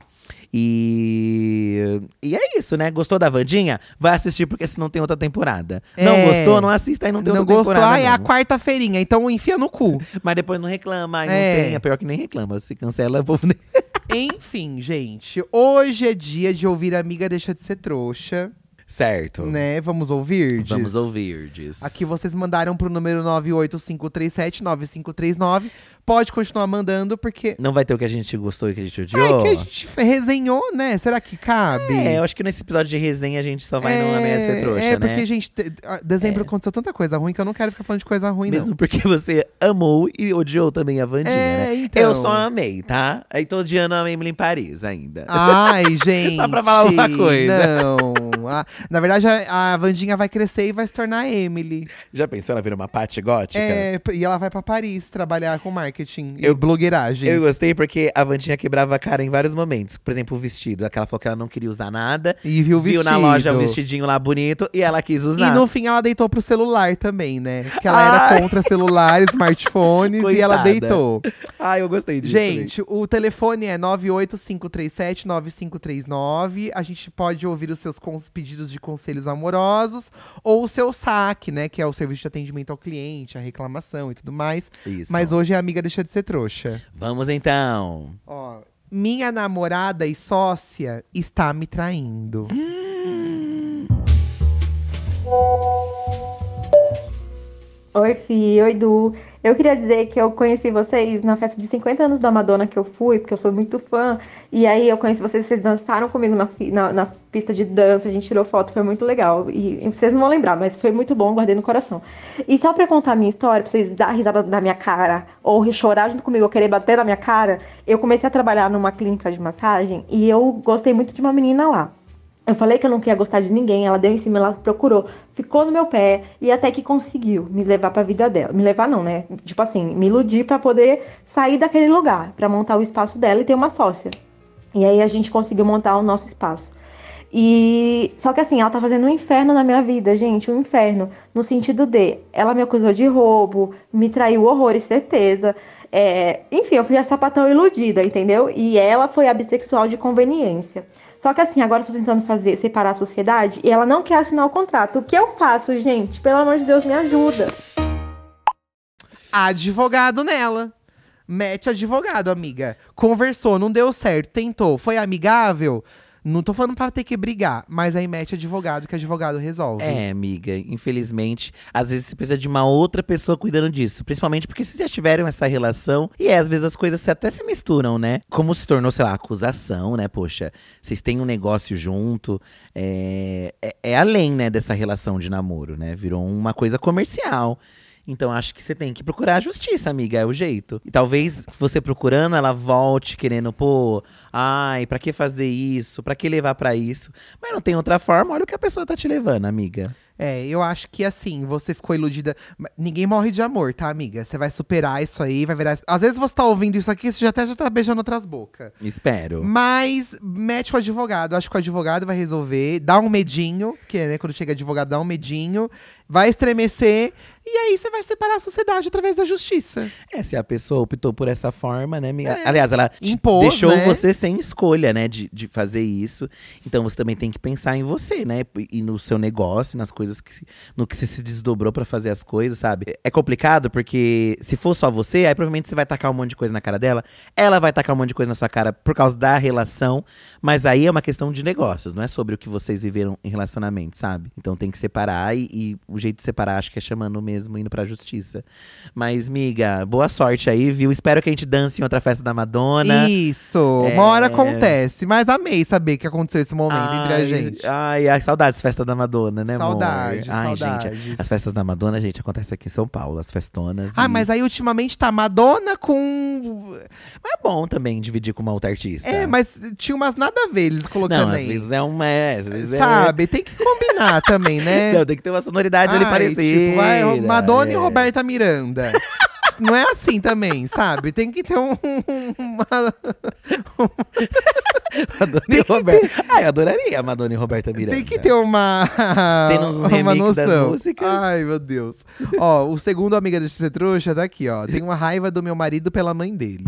E. E é isso, né? Gostou da Vandinha? Vai assistir porque senão tem outra temporada. Não É. gostou? Não assista aí não tem Não outra gostou? temporada. Ah, é a não. quarta-feirinha, então enfia no cu. Mas depois não reclama, aí É. não tem. É pior que nem reclama. Se cancela, nem. Enfim, gente, hoje é dia de ouvir Amiga Deixa de Ser Trouxa, Certo. né? Vamos ouvir? diz? Vamos ouvir, diz. Aqui vocês mandaram pro número 985379539. Pode continuar mandando, porque. Não vai ter o que a gente gostou e o que a gente odiou? que a gente resenhou, né? Será que cabe? É, eu acho que nesse episódio de resenha a gente só vai numa meia ser trouxa, é, né? porque, gente, te- dezembro aconteceu tanta coisa ruim que eu não quero ficar falando de coisa ruim, Mesmo não. porque você amou e odiou também a Vandinha, É, né? então. Eu só amei, tá? Aí tô odiando a Emily em Paris ainda. Ai, gente. Só pra falar uma coisa. Não. Ah, na verdade, a, a Vandinha vai crescer e vai se tornar a Emily. Já pensou ela vira uma Paty gótica? É, e ela vai pra Paris trabalhar com marketing Eu- e blogueiragens. Eu gostei porque a Vandinha quebrava a cara em vários momentos. Por exemplo, o vestido. Aquela falou que ela não queria usar nada. E viu o Viu na vestido. loja o vestidinho lá bonito e ela quis usar. E no fim ela deitou pro celular também, né? Que ela era Ai. contra celulares, smartphones e ela Coitada. deitou. Ah, eu gostei disso. Gente, o telefone é 985379539. A gente pode ouvir os seus cons- pedidos de conselhos amorosos ou o seu saque, né? Que é o serviço de atendimento ao cliente, a reclamação e tudo mais. Isso. Mas hoje a amiga deixa de ser trouxa. Vamos então. Ó, minha namorada e sócia está me traindo. Oi, Fi, oi, Du. Eu queria dizer que eu conheci vocês na festa de 50 anos da Madonna que eu fui, porque eu sou muito fã. E aí eu conheci vocês, vocês dançaram comigo na, na, na pista de dança, a gente tirou foto, foi muito legal. E, e vocês não vão lembrar, mas foi muito bom, guardei no coração. E só pra contar a minha história, pra vocês dar risada na minha cara, ou chorar junto comigo, ou querer bater na minha cara, eu comecei a trabalhar numa clínica de massagem e eu gostei muito de uma menina lá. Eu falei que eu não queria gostar de ninguém, ela deu em cima, ela procurou, ficou no meu pé e até que conseguiu me levar pra vida dela. Me levar não, né? Tipo assim, me iludir pra poder sair daquele lugar, pra montar o espaço dela e ter uma sócia. E aí a gente conseguiu montar o nosso espaço. E só que assim, ela tá fazendo um inferno na minha vida, gente, um inferno no sentido de ela me acusou de roubo, me traiu horrores, certeza. É, enfim, eu fui a sapatão iludida, entendeu? E ela foi a bissexual de conveniência. Só que assim, agora eu tô tentando fazer separar a sociedade e ela não quer assinar o contrato. O que eu faço, gente? Pelo amor de Deus, me ajuda. Advogado nela. Mete advogado, amiga. Conversou, não deu certo, tentou, foi amigável. Não tô falando pra ter que brigar, mas aí mete advogado, que advogado resolve. É, amiga, infelizmente, às vezes você precisa de uma outra pessoa cuidando disso. Principalmente porque vocês já tiveram essa relação e é, às vezes as coisas até se misturam, né? Como se tornou, sei lá, acusação, né? Poxa, vocês têm um negócio junto. É, é, é além, né, dessa relação de namoro, né? Virou uma coisa comercial. Então acho que você tem que procurar a justiça, amiga, é o jeito. E talvez você procurando, ela volte querendo, pô, ai, pra que fazer isso? Pra que levar pra isso? Mas não tem outra forma, olha o que a pessoa tá te levando, amiga. É, eu acho que assim, você ficou iludida. Ninguém morre de amor, tá, amiga? Você vai superar isso aí, vai virar. Às vezes você tá ouvindo isso aqui, você já até já tá beijando outras bocas. Espero. Mas mete o advogado. Acho que o advogado vai resolver. Dá um medinho, que né, quando chega advogado, dá um medinho. Vai estremecer. E aí você vai separar a sociedade através da justiça. É, se a pessoa optou por essa forma, né, amiga? É. Aliás, ela Impôs, deixou né? você sem escolha, né, de, de fazer isso. Então você também tem que pensar em você, né? E no seu negócio, nas coisas que se, no que você se desdobrou pra fazer as coisas, sabe? É complicado porque se for só você, aí provavelmente você vai tacar um monte de coisa na cara dela, ela vai tacar um monte de coisa na sua cara por causa da relação, mas aí é uma questão de negócios, não é sobre o que vocês viveram em relacionamento, sabe? Então tem que separar e, e o jeito de separar acho que é chamando mesmo, indo pra justiça. Mas, miga, boa sorte aí, viu? Espero que a gente dance em outra festa da Madonna. Isso, É. uma hora acontece. Mas amei saber que aconteceu esse momento entre a Ai, gente. Ai, ai, saudades festa da Madonna, né, amor? Saudades, Ai, saudades. gente, as festas da Madonna, gente, acontecem aqui em São Paulo, as festonas. Ah, e- mas aí ultimamente tá Madonna com. Mas é bom também dividir com uma outra artista. É, mas tinha umas nada a ver eles colocando Não, às aí. vezes é uma. É, às vezes é- Sabe? Tem que combinar também, né? Não, tem que ter uma sonoridade ali Ai, parecida. tipo, vai, Madonna e é. Roberta Miranda. Não é assim também, sabe? Tem que ter um. uma- Madonna e Roberta. Ai, eu adoraria a Madonna e Roberta Miranda. Tem que ter uma. Tem uns uma noção. músicas. Ai, meu Deus. ó, o segundo Amiga de Ser Trouxa tá aqui, ó. Tem uma raiva do meu marido pela mãe dele.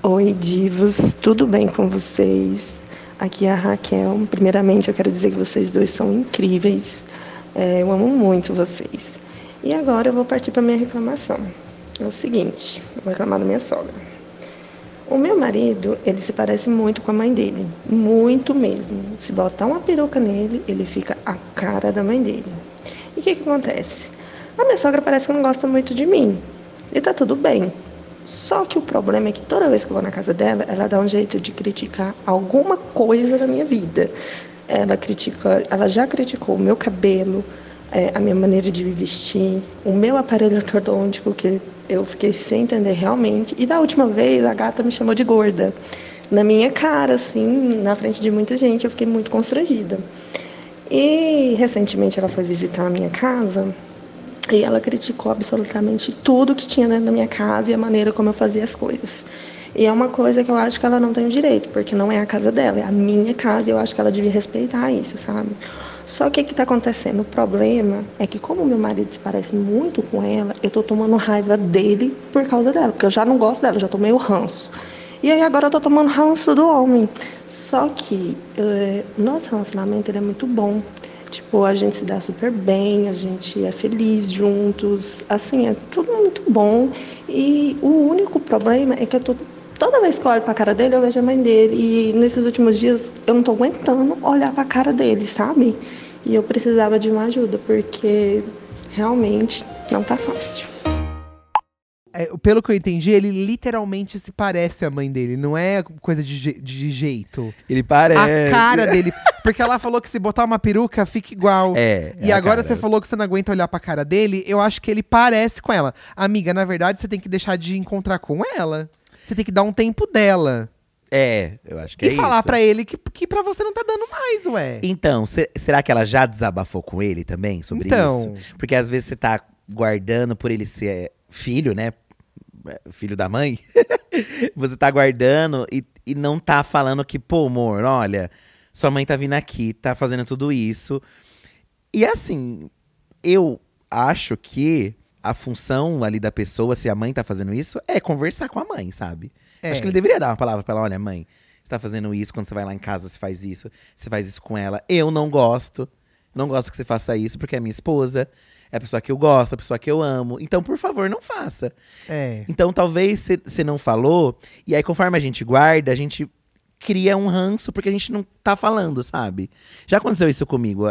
Oi, divos, tudo bem com vocês? Aqui é a Raquel. Primeiramente, eu quero dizer que vocês dois são incríveis. É, eu amo muito vocês. E agora eu vou partir para minha reclamação. É o seguinte, vou reclamar da minha sogra. O meu marido, ele se parece muito com a mãe dele, muito mesmo. Se botar uma peruca nele, ele fica a cara da mãe dele. E o que, que acontece? A minha sogra parece que não gosta muito de mim. E tá tudo bem. Só que o problema é que toda vez que eu vou na casa dela, ela dá um jeito de criticar alguma coisa da minha vida. Ela critica, ela já criticou o meu cabelo, é, a minha maneira de me vestir, o meu aparelho ortodôntico, que eu fiquei sem entender realmente. E da última vez, a gata me chamou de gorda. Na minha cara, assim, na frente de muita gente, eu fiquei muito constrangida. E recentemente ela foi visitar a minha casa e ela criticou absolutamente tudo que tinha dentro da minha casa e a maneira como eu fazia as coisas. E é uma coisa que eu acho que ela não tem o direito, porque não é a casa dela, é a minha casa e eu acho que ela devia respeitar isso, sabe? Só que o que está acontecendo? O problema é que, como meu marido se parece muito com ela, eu tô tomando raiva dele por causa dela, porque eu já não gosto dela, já tomei o ranço. E aí agora eu tô tomando ranço do homem. Só que eh, nosso relacionamento ele é muito bom. Tipo, a gente se dá super bem, a gente é feliz juntos, assim, é tudo muito bom. E o único problema é que eu tô, toda vez que eu olho pra cara dele, eu vejo a mãe dele. E nesses últimos dias eu não tô aguentando olhar pra cara dele, sabe? E eu precisava de uma ajuda, porque realmente não tá fácil. É, pelo que eu entendi, ele literalmente se parece a mãe dele, não é coisa de, je- de jeito. Ele parece. A cara dele. Porque ela falou que se botar uma peruca, fica igual. É. E é agora você falou que você não aguenta olhar pra cara dele, eu acho que ele parece com ela. Amiga, na verdade, você tem que deixar de encontrar com ela. Você tem que dar um tempo dela. É, eu acho que e é falar isso. pra ele que, que pra você não tá dando mais, ué. Então, se- será que ela já desabafou com ele também sobre Então. isso? Porque às vezes você tá guardando por ele ser filho, né? Filho da mãe. você tá guardando e, e não tá falando que, pô, amor, olha, sua mãe tá vindo aqui, tá fazendo tudo isso. E assim, eu acho que a função ali da pessoa, se a mãe tá fazendo isso, é conversar com a mãe, sabe? É. Acho que ele deveria dar uma palavra pra ela, olha, mãe, você tá fazendo isso, quando você vai lá em casa, você faz isso, você faz isso com ela. Eu não gosto. Não gosto que você faça isso, porque é minha esposa. É a pessoa que eu gosto, a pessoa que eu amo. Então, por favor, não faça. É. Então, talvez você não falou, e aí, conforme a gente guarda, a gente cria um ranço porque a gente não tá falando, sabe? Já aconteceu isso comigo,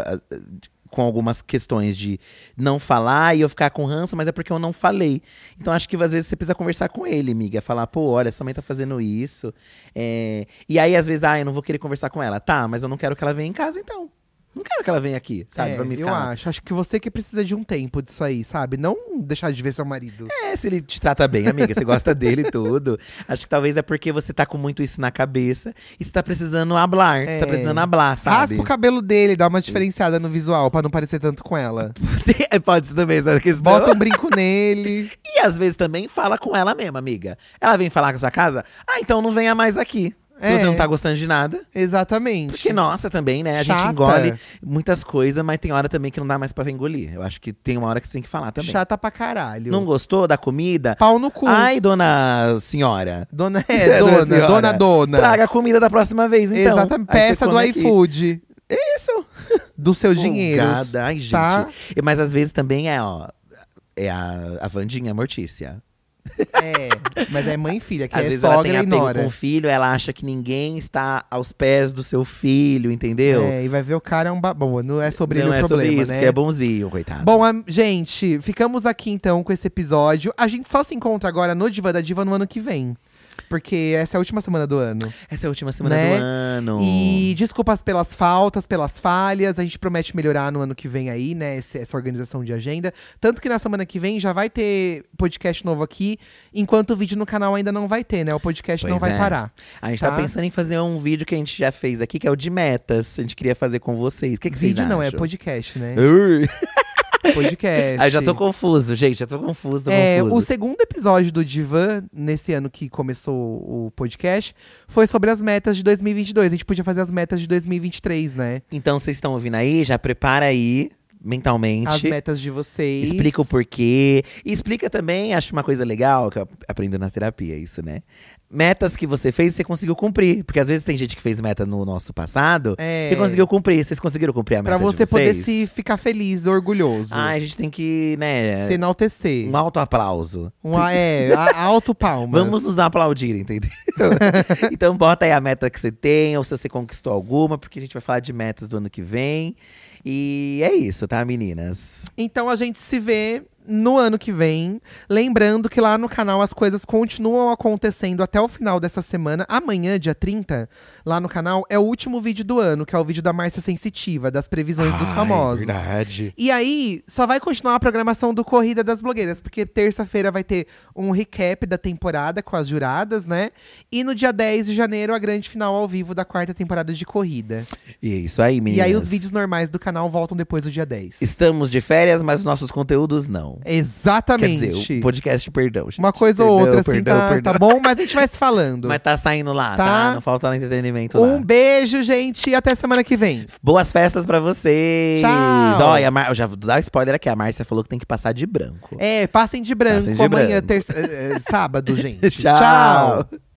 com algumas questões de não falar e eu ficar com ranço, mas é porque eu não falei. Então, acho que às vezes você precisa conversar com ele, amiga. Falar, pô, olha, sua mãe tá fazendo isso. É, E aí, às vezes, ah, eu não vou querer conversar com ela. Tá, mas eu não quero que ela venha em casa, então. Não quero que ela venha aqui, sabe? É, pra me eu ficar. acho. Acho que você que precisa de um tempo disso aí, sabe? Não deixar de ver seu marido. É, se ele te trata bem, amiga, você gosta dele e tudo. Acho que talvez é porque você tá com muito isso na cabeça e você tá precisando hablar. Você É. tá precisando hablar, sabe? Raspa o cabelo dele, dá uma diferenciada no visual pra não parecer tanto com ela. Pode ser também essa questão. Bota um brinco nele. E às vezes também fala com ela mesma, amiga. Ela vem falar com a sua casa, ah, então não venha mais aqui. Se É. você não tá gostando de nada. Exatamente. Porque, nossa, também, né? A gente Chata. engole muitas coisas, mas tem hora também que não dá mais pra engolir. Eu acho que tem uma hora que você tem que falar também. Chata pra caralho. Não gostou da comida? Pau no cu. Ai, dona senhora. Dona, é, dona, senhora. dona, dona. Traga a comida da próxima vez, então. Exatamente. Peça do iFood. Isso. Do seu dinheiro. Ai, gente. Tá? Mas às vezes também é, ó. É a, a Vandinha Mortícia. É. Mas é mãe e filha, que Às é vezes ela sogra tem e nora. com o filho, ela acha que ninguém está aos pés do seu filho, entendeu? É, e vai ver o cara é um babão. Não é sobre Não ele é o problema, sobre isso, né? porque é bonzinho, coitado. Bom, a- gente, ficamos aqui então com esse episódio. A gente só se encontra agora no Diva da Diva no ano que vem. Porque essa é a última semana do ano. Essa é a última semana Né? do ano. E desculpas pelas faltas, pelas falhas. A gente promete melhorar no ano que vem aí, né? esse- essa organização de agenda. Tanto que na semana que vem já vai ter podcast novo aqui, enquanto o vídeo no canal ainda não vai ter, né? O podcast não Pois vai é. parar. A gente tá? tá pensando em fazer um vídeo que a gente já fez aqui, que é o de metas. A gente queria fazer com vocês. O que, que vocês vídeo acham? não, é podcast, né? Podcast. Já tô confuso, gente. Já tô confuso, tô É, confuso. o segundo episódio do Divan, nesse ano que começou o podcast, foi sobre as metas de 2022. A gente podia fazer as metas de 2023, né? Então, vocês estão ouvindo aí? Já prepara aí, mentalmente. As metas de vocês. Explica o porquê. E explica também, acho uma coisa legal que eu aprendo na terapia, isso, né? Metas que você fez e você conseguiu cumprir. Porque às vezes tem gente que fez meta no nosso passado É. e conseguiu cumprir. Vocês conseguiram cumprir a meta Pra você poder se ficar feliz, orgulhoso. Ah, a gente tem que, né? se enaltecer. Um alto aplauso. Um, é, a- alto palmas. Vamos nos aplaudir, entendeu? então bota aí a meta que você tem, ou se você conquistou alguma, porque a gente vai falar de metas do ano que vem. E é isso, tá, meninas? Então a gente se vê no ano que vem. Lembrando que lá no canal as coisas continuam acontecendo até o final dessa semana. Amanhã, dia 30, lá no canal, é o último vídeo do ano, que é o vídeo da Márcia Sensitiva, das previsões dos famosos. Verdade. E aí, só vai continuar a programação do Corrida das Blogueiras, porque terça-feira vai ter um recap da temporada com as juradas, né? E no dia 10 de janeiro, a grande final ao vivo da quarta temporada de Corrida. E é isso aí, meninas. E aí, os vídeos normais do canal voltam depois do dia 10. Estamos de férias, mas os nossos conteúdos não. Quer Exatamente. dizer, o podcast, perdão, gente. Uma coisa Perdão, ou outra, assim, perdão, tá, perdão. tá bom? Mas a gente vai se falando. Mas tá saindo lá, Tá. tá? Não falta entretenimento um lá. beijo, gente, e até semana que vem. Boas festas pra vocês. Tchau. Olha, Mar... eu já vou dar spoiler aqui. A Márcia falou que tem que passar de branco. É, passem de branco Passem de amanhã, branco. terça- eh, eh, sábado, gente. Tchau.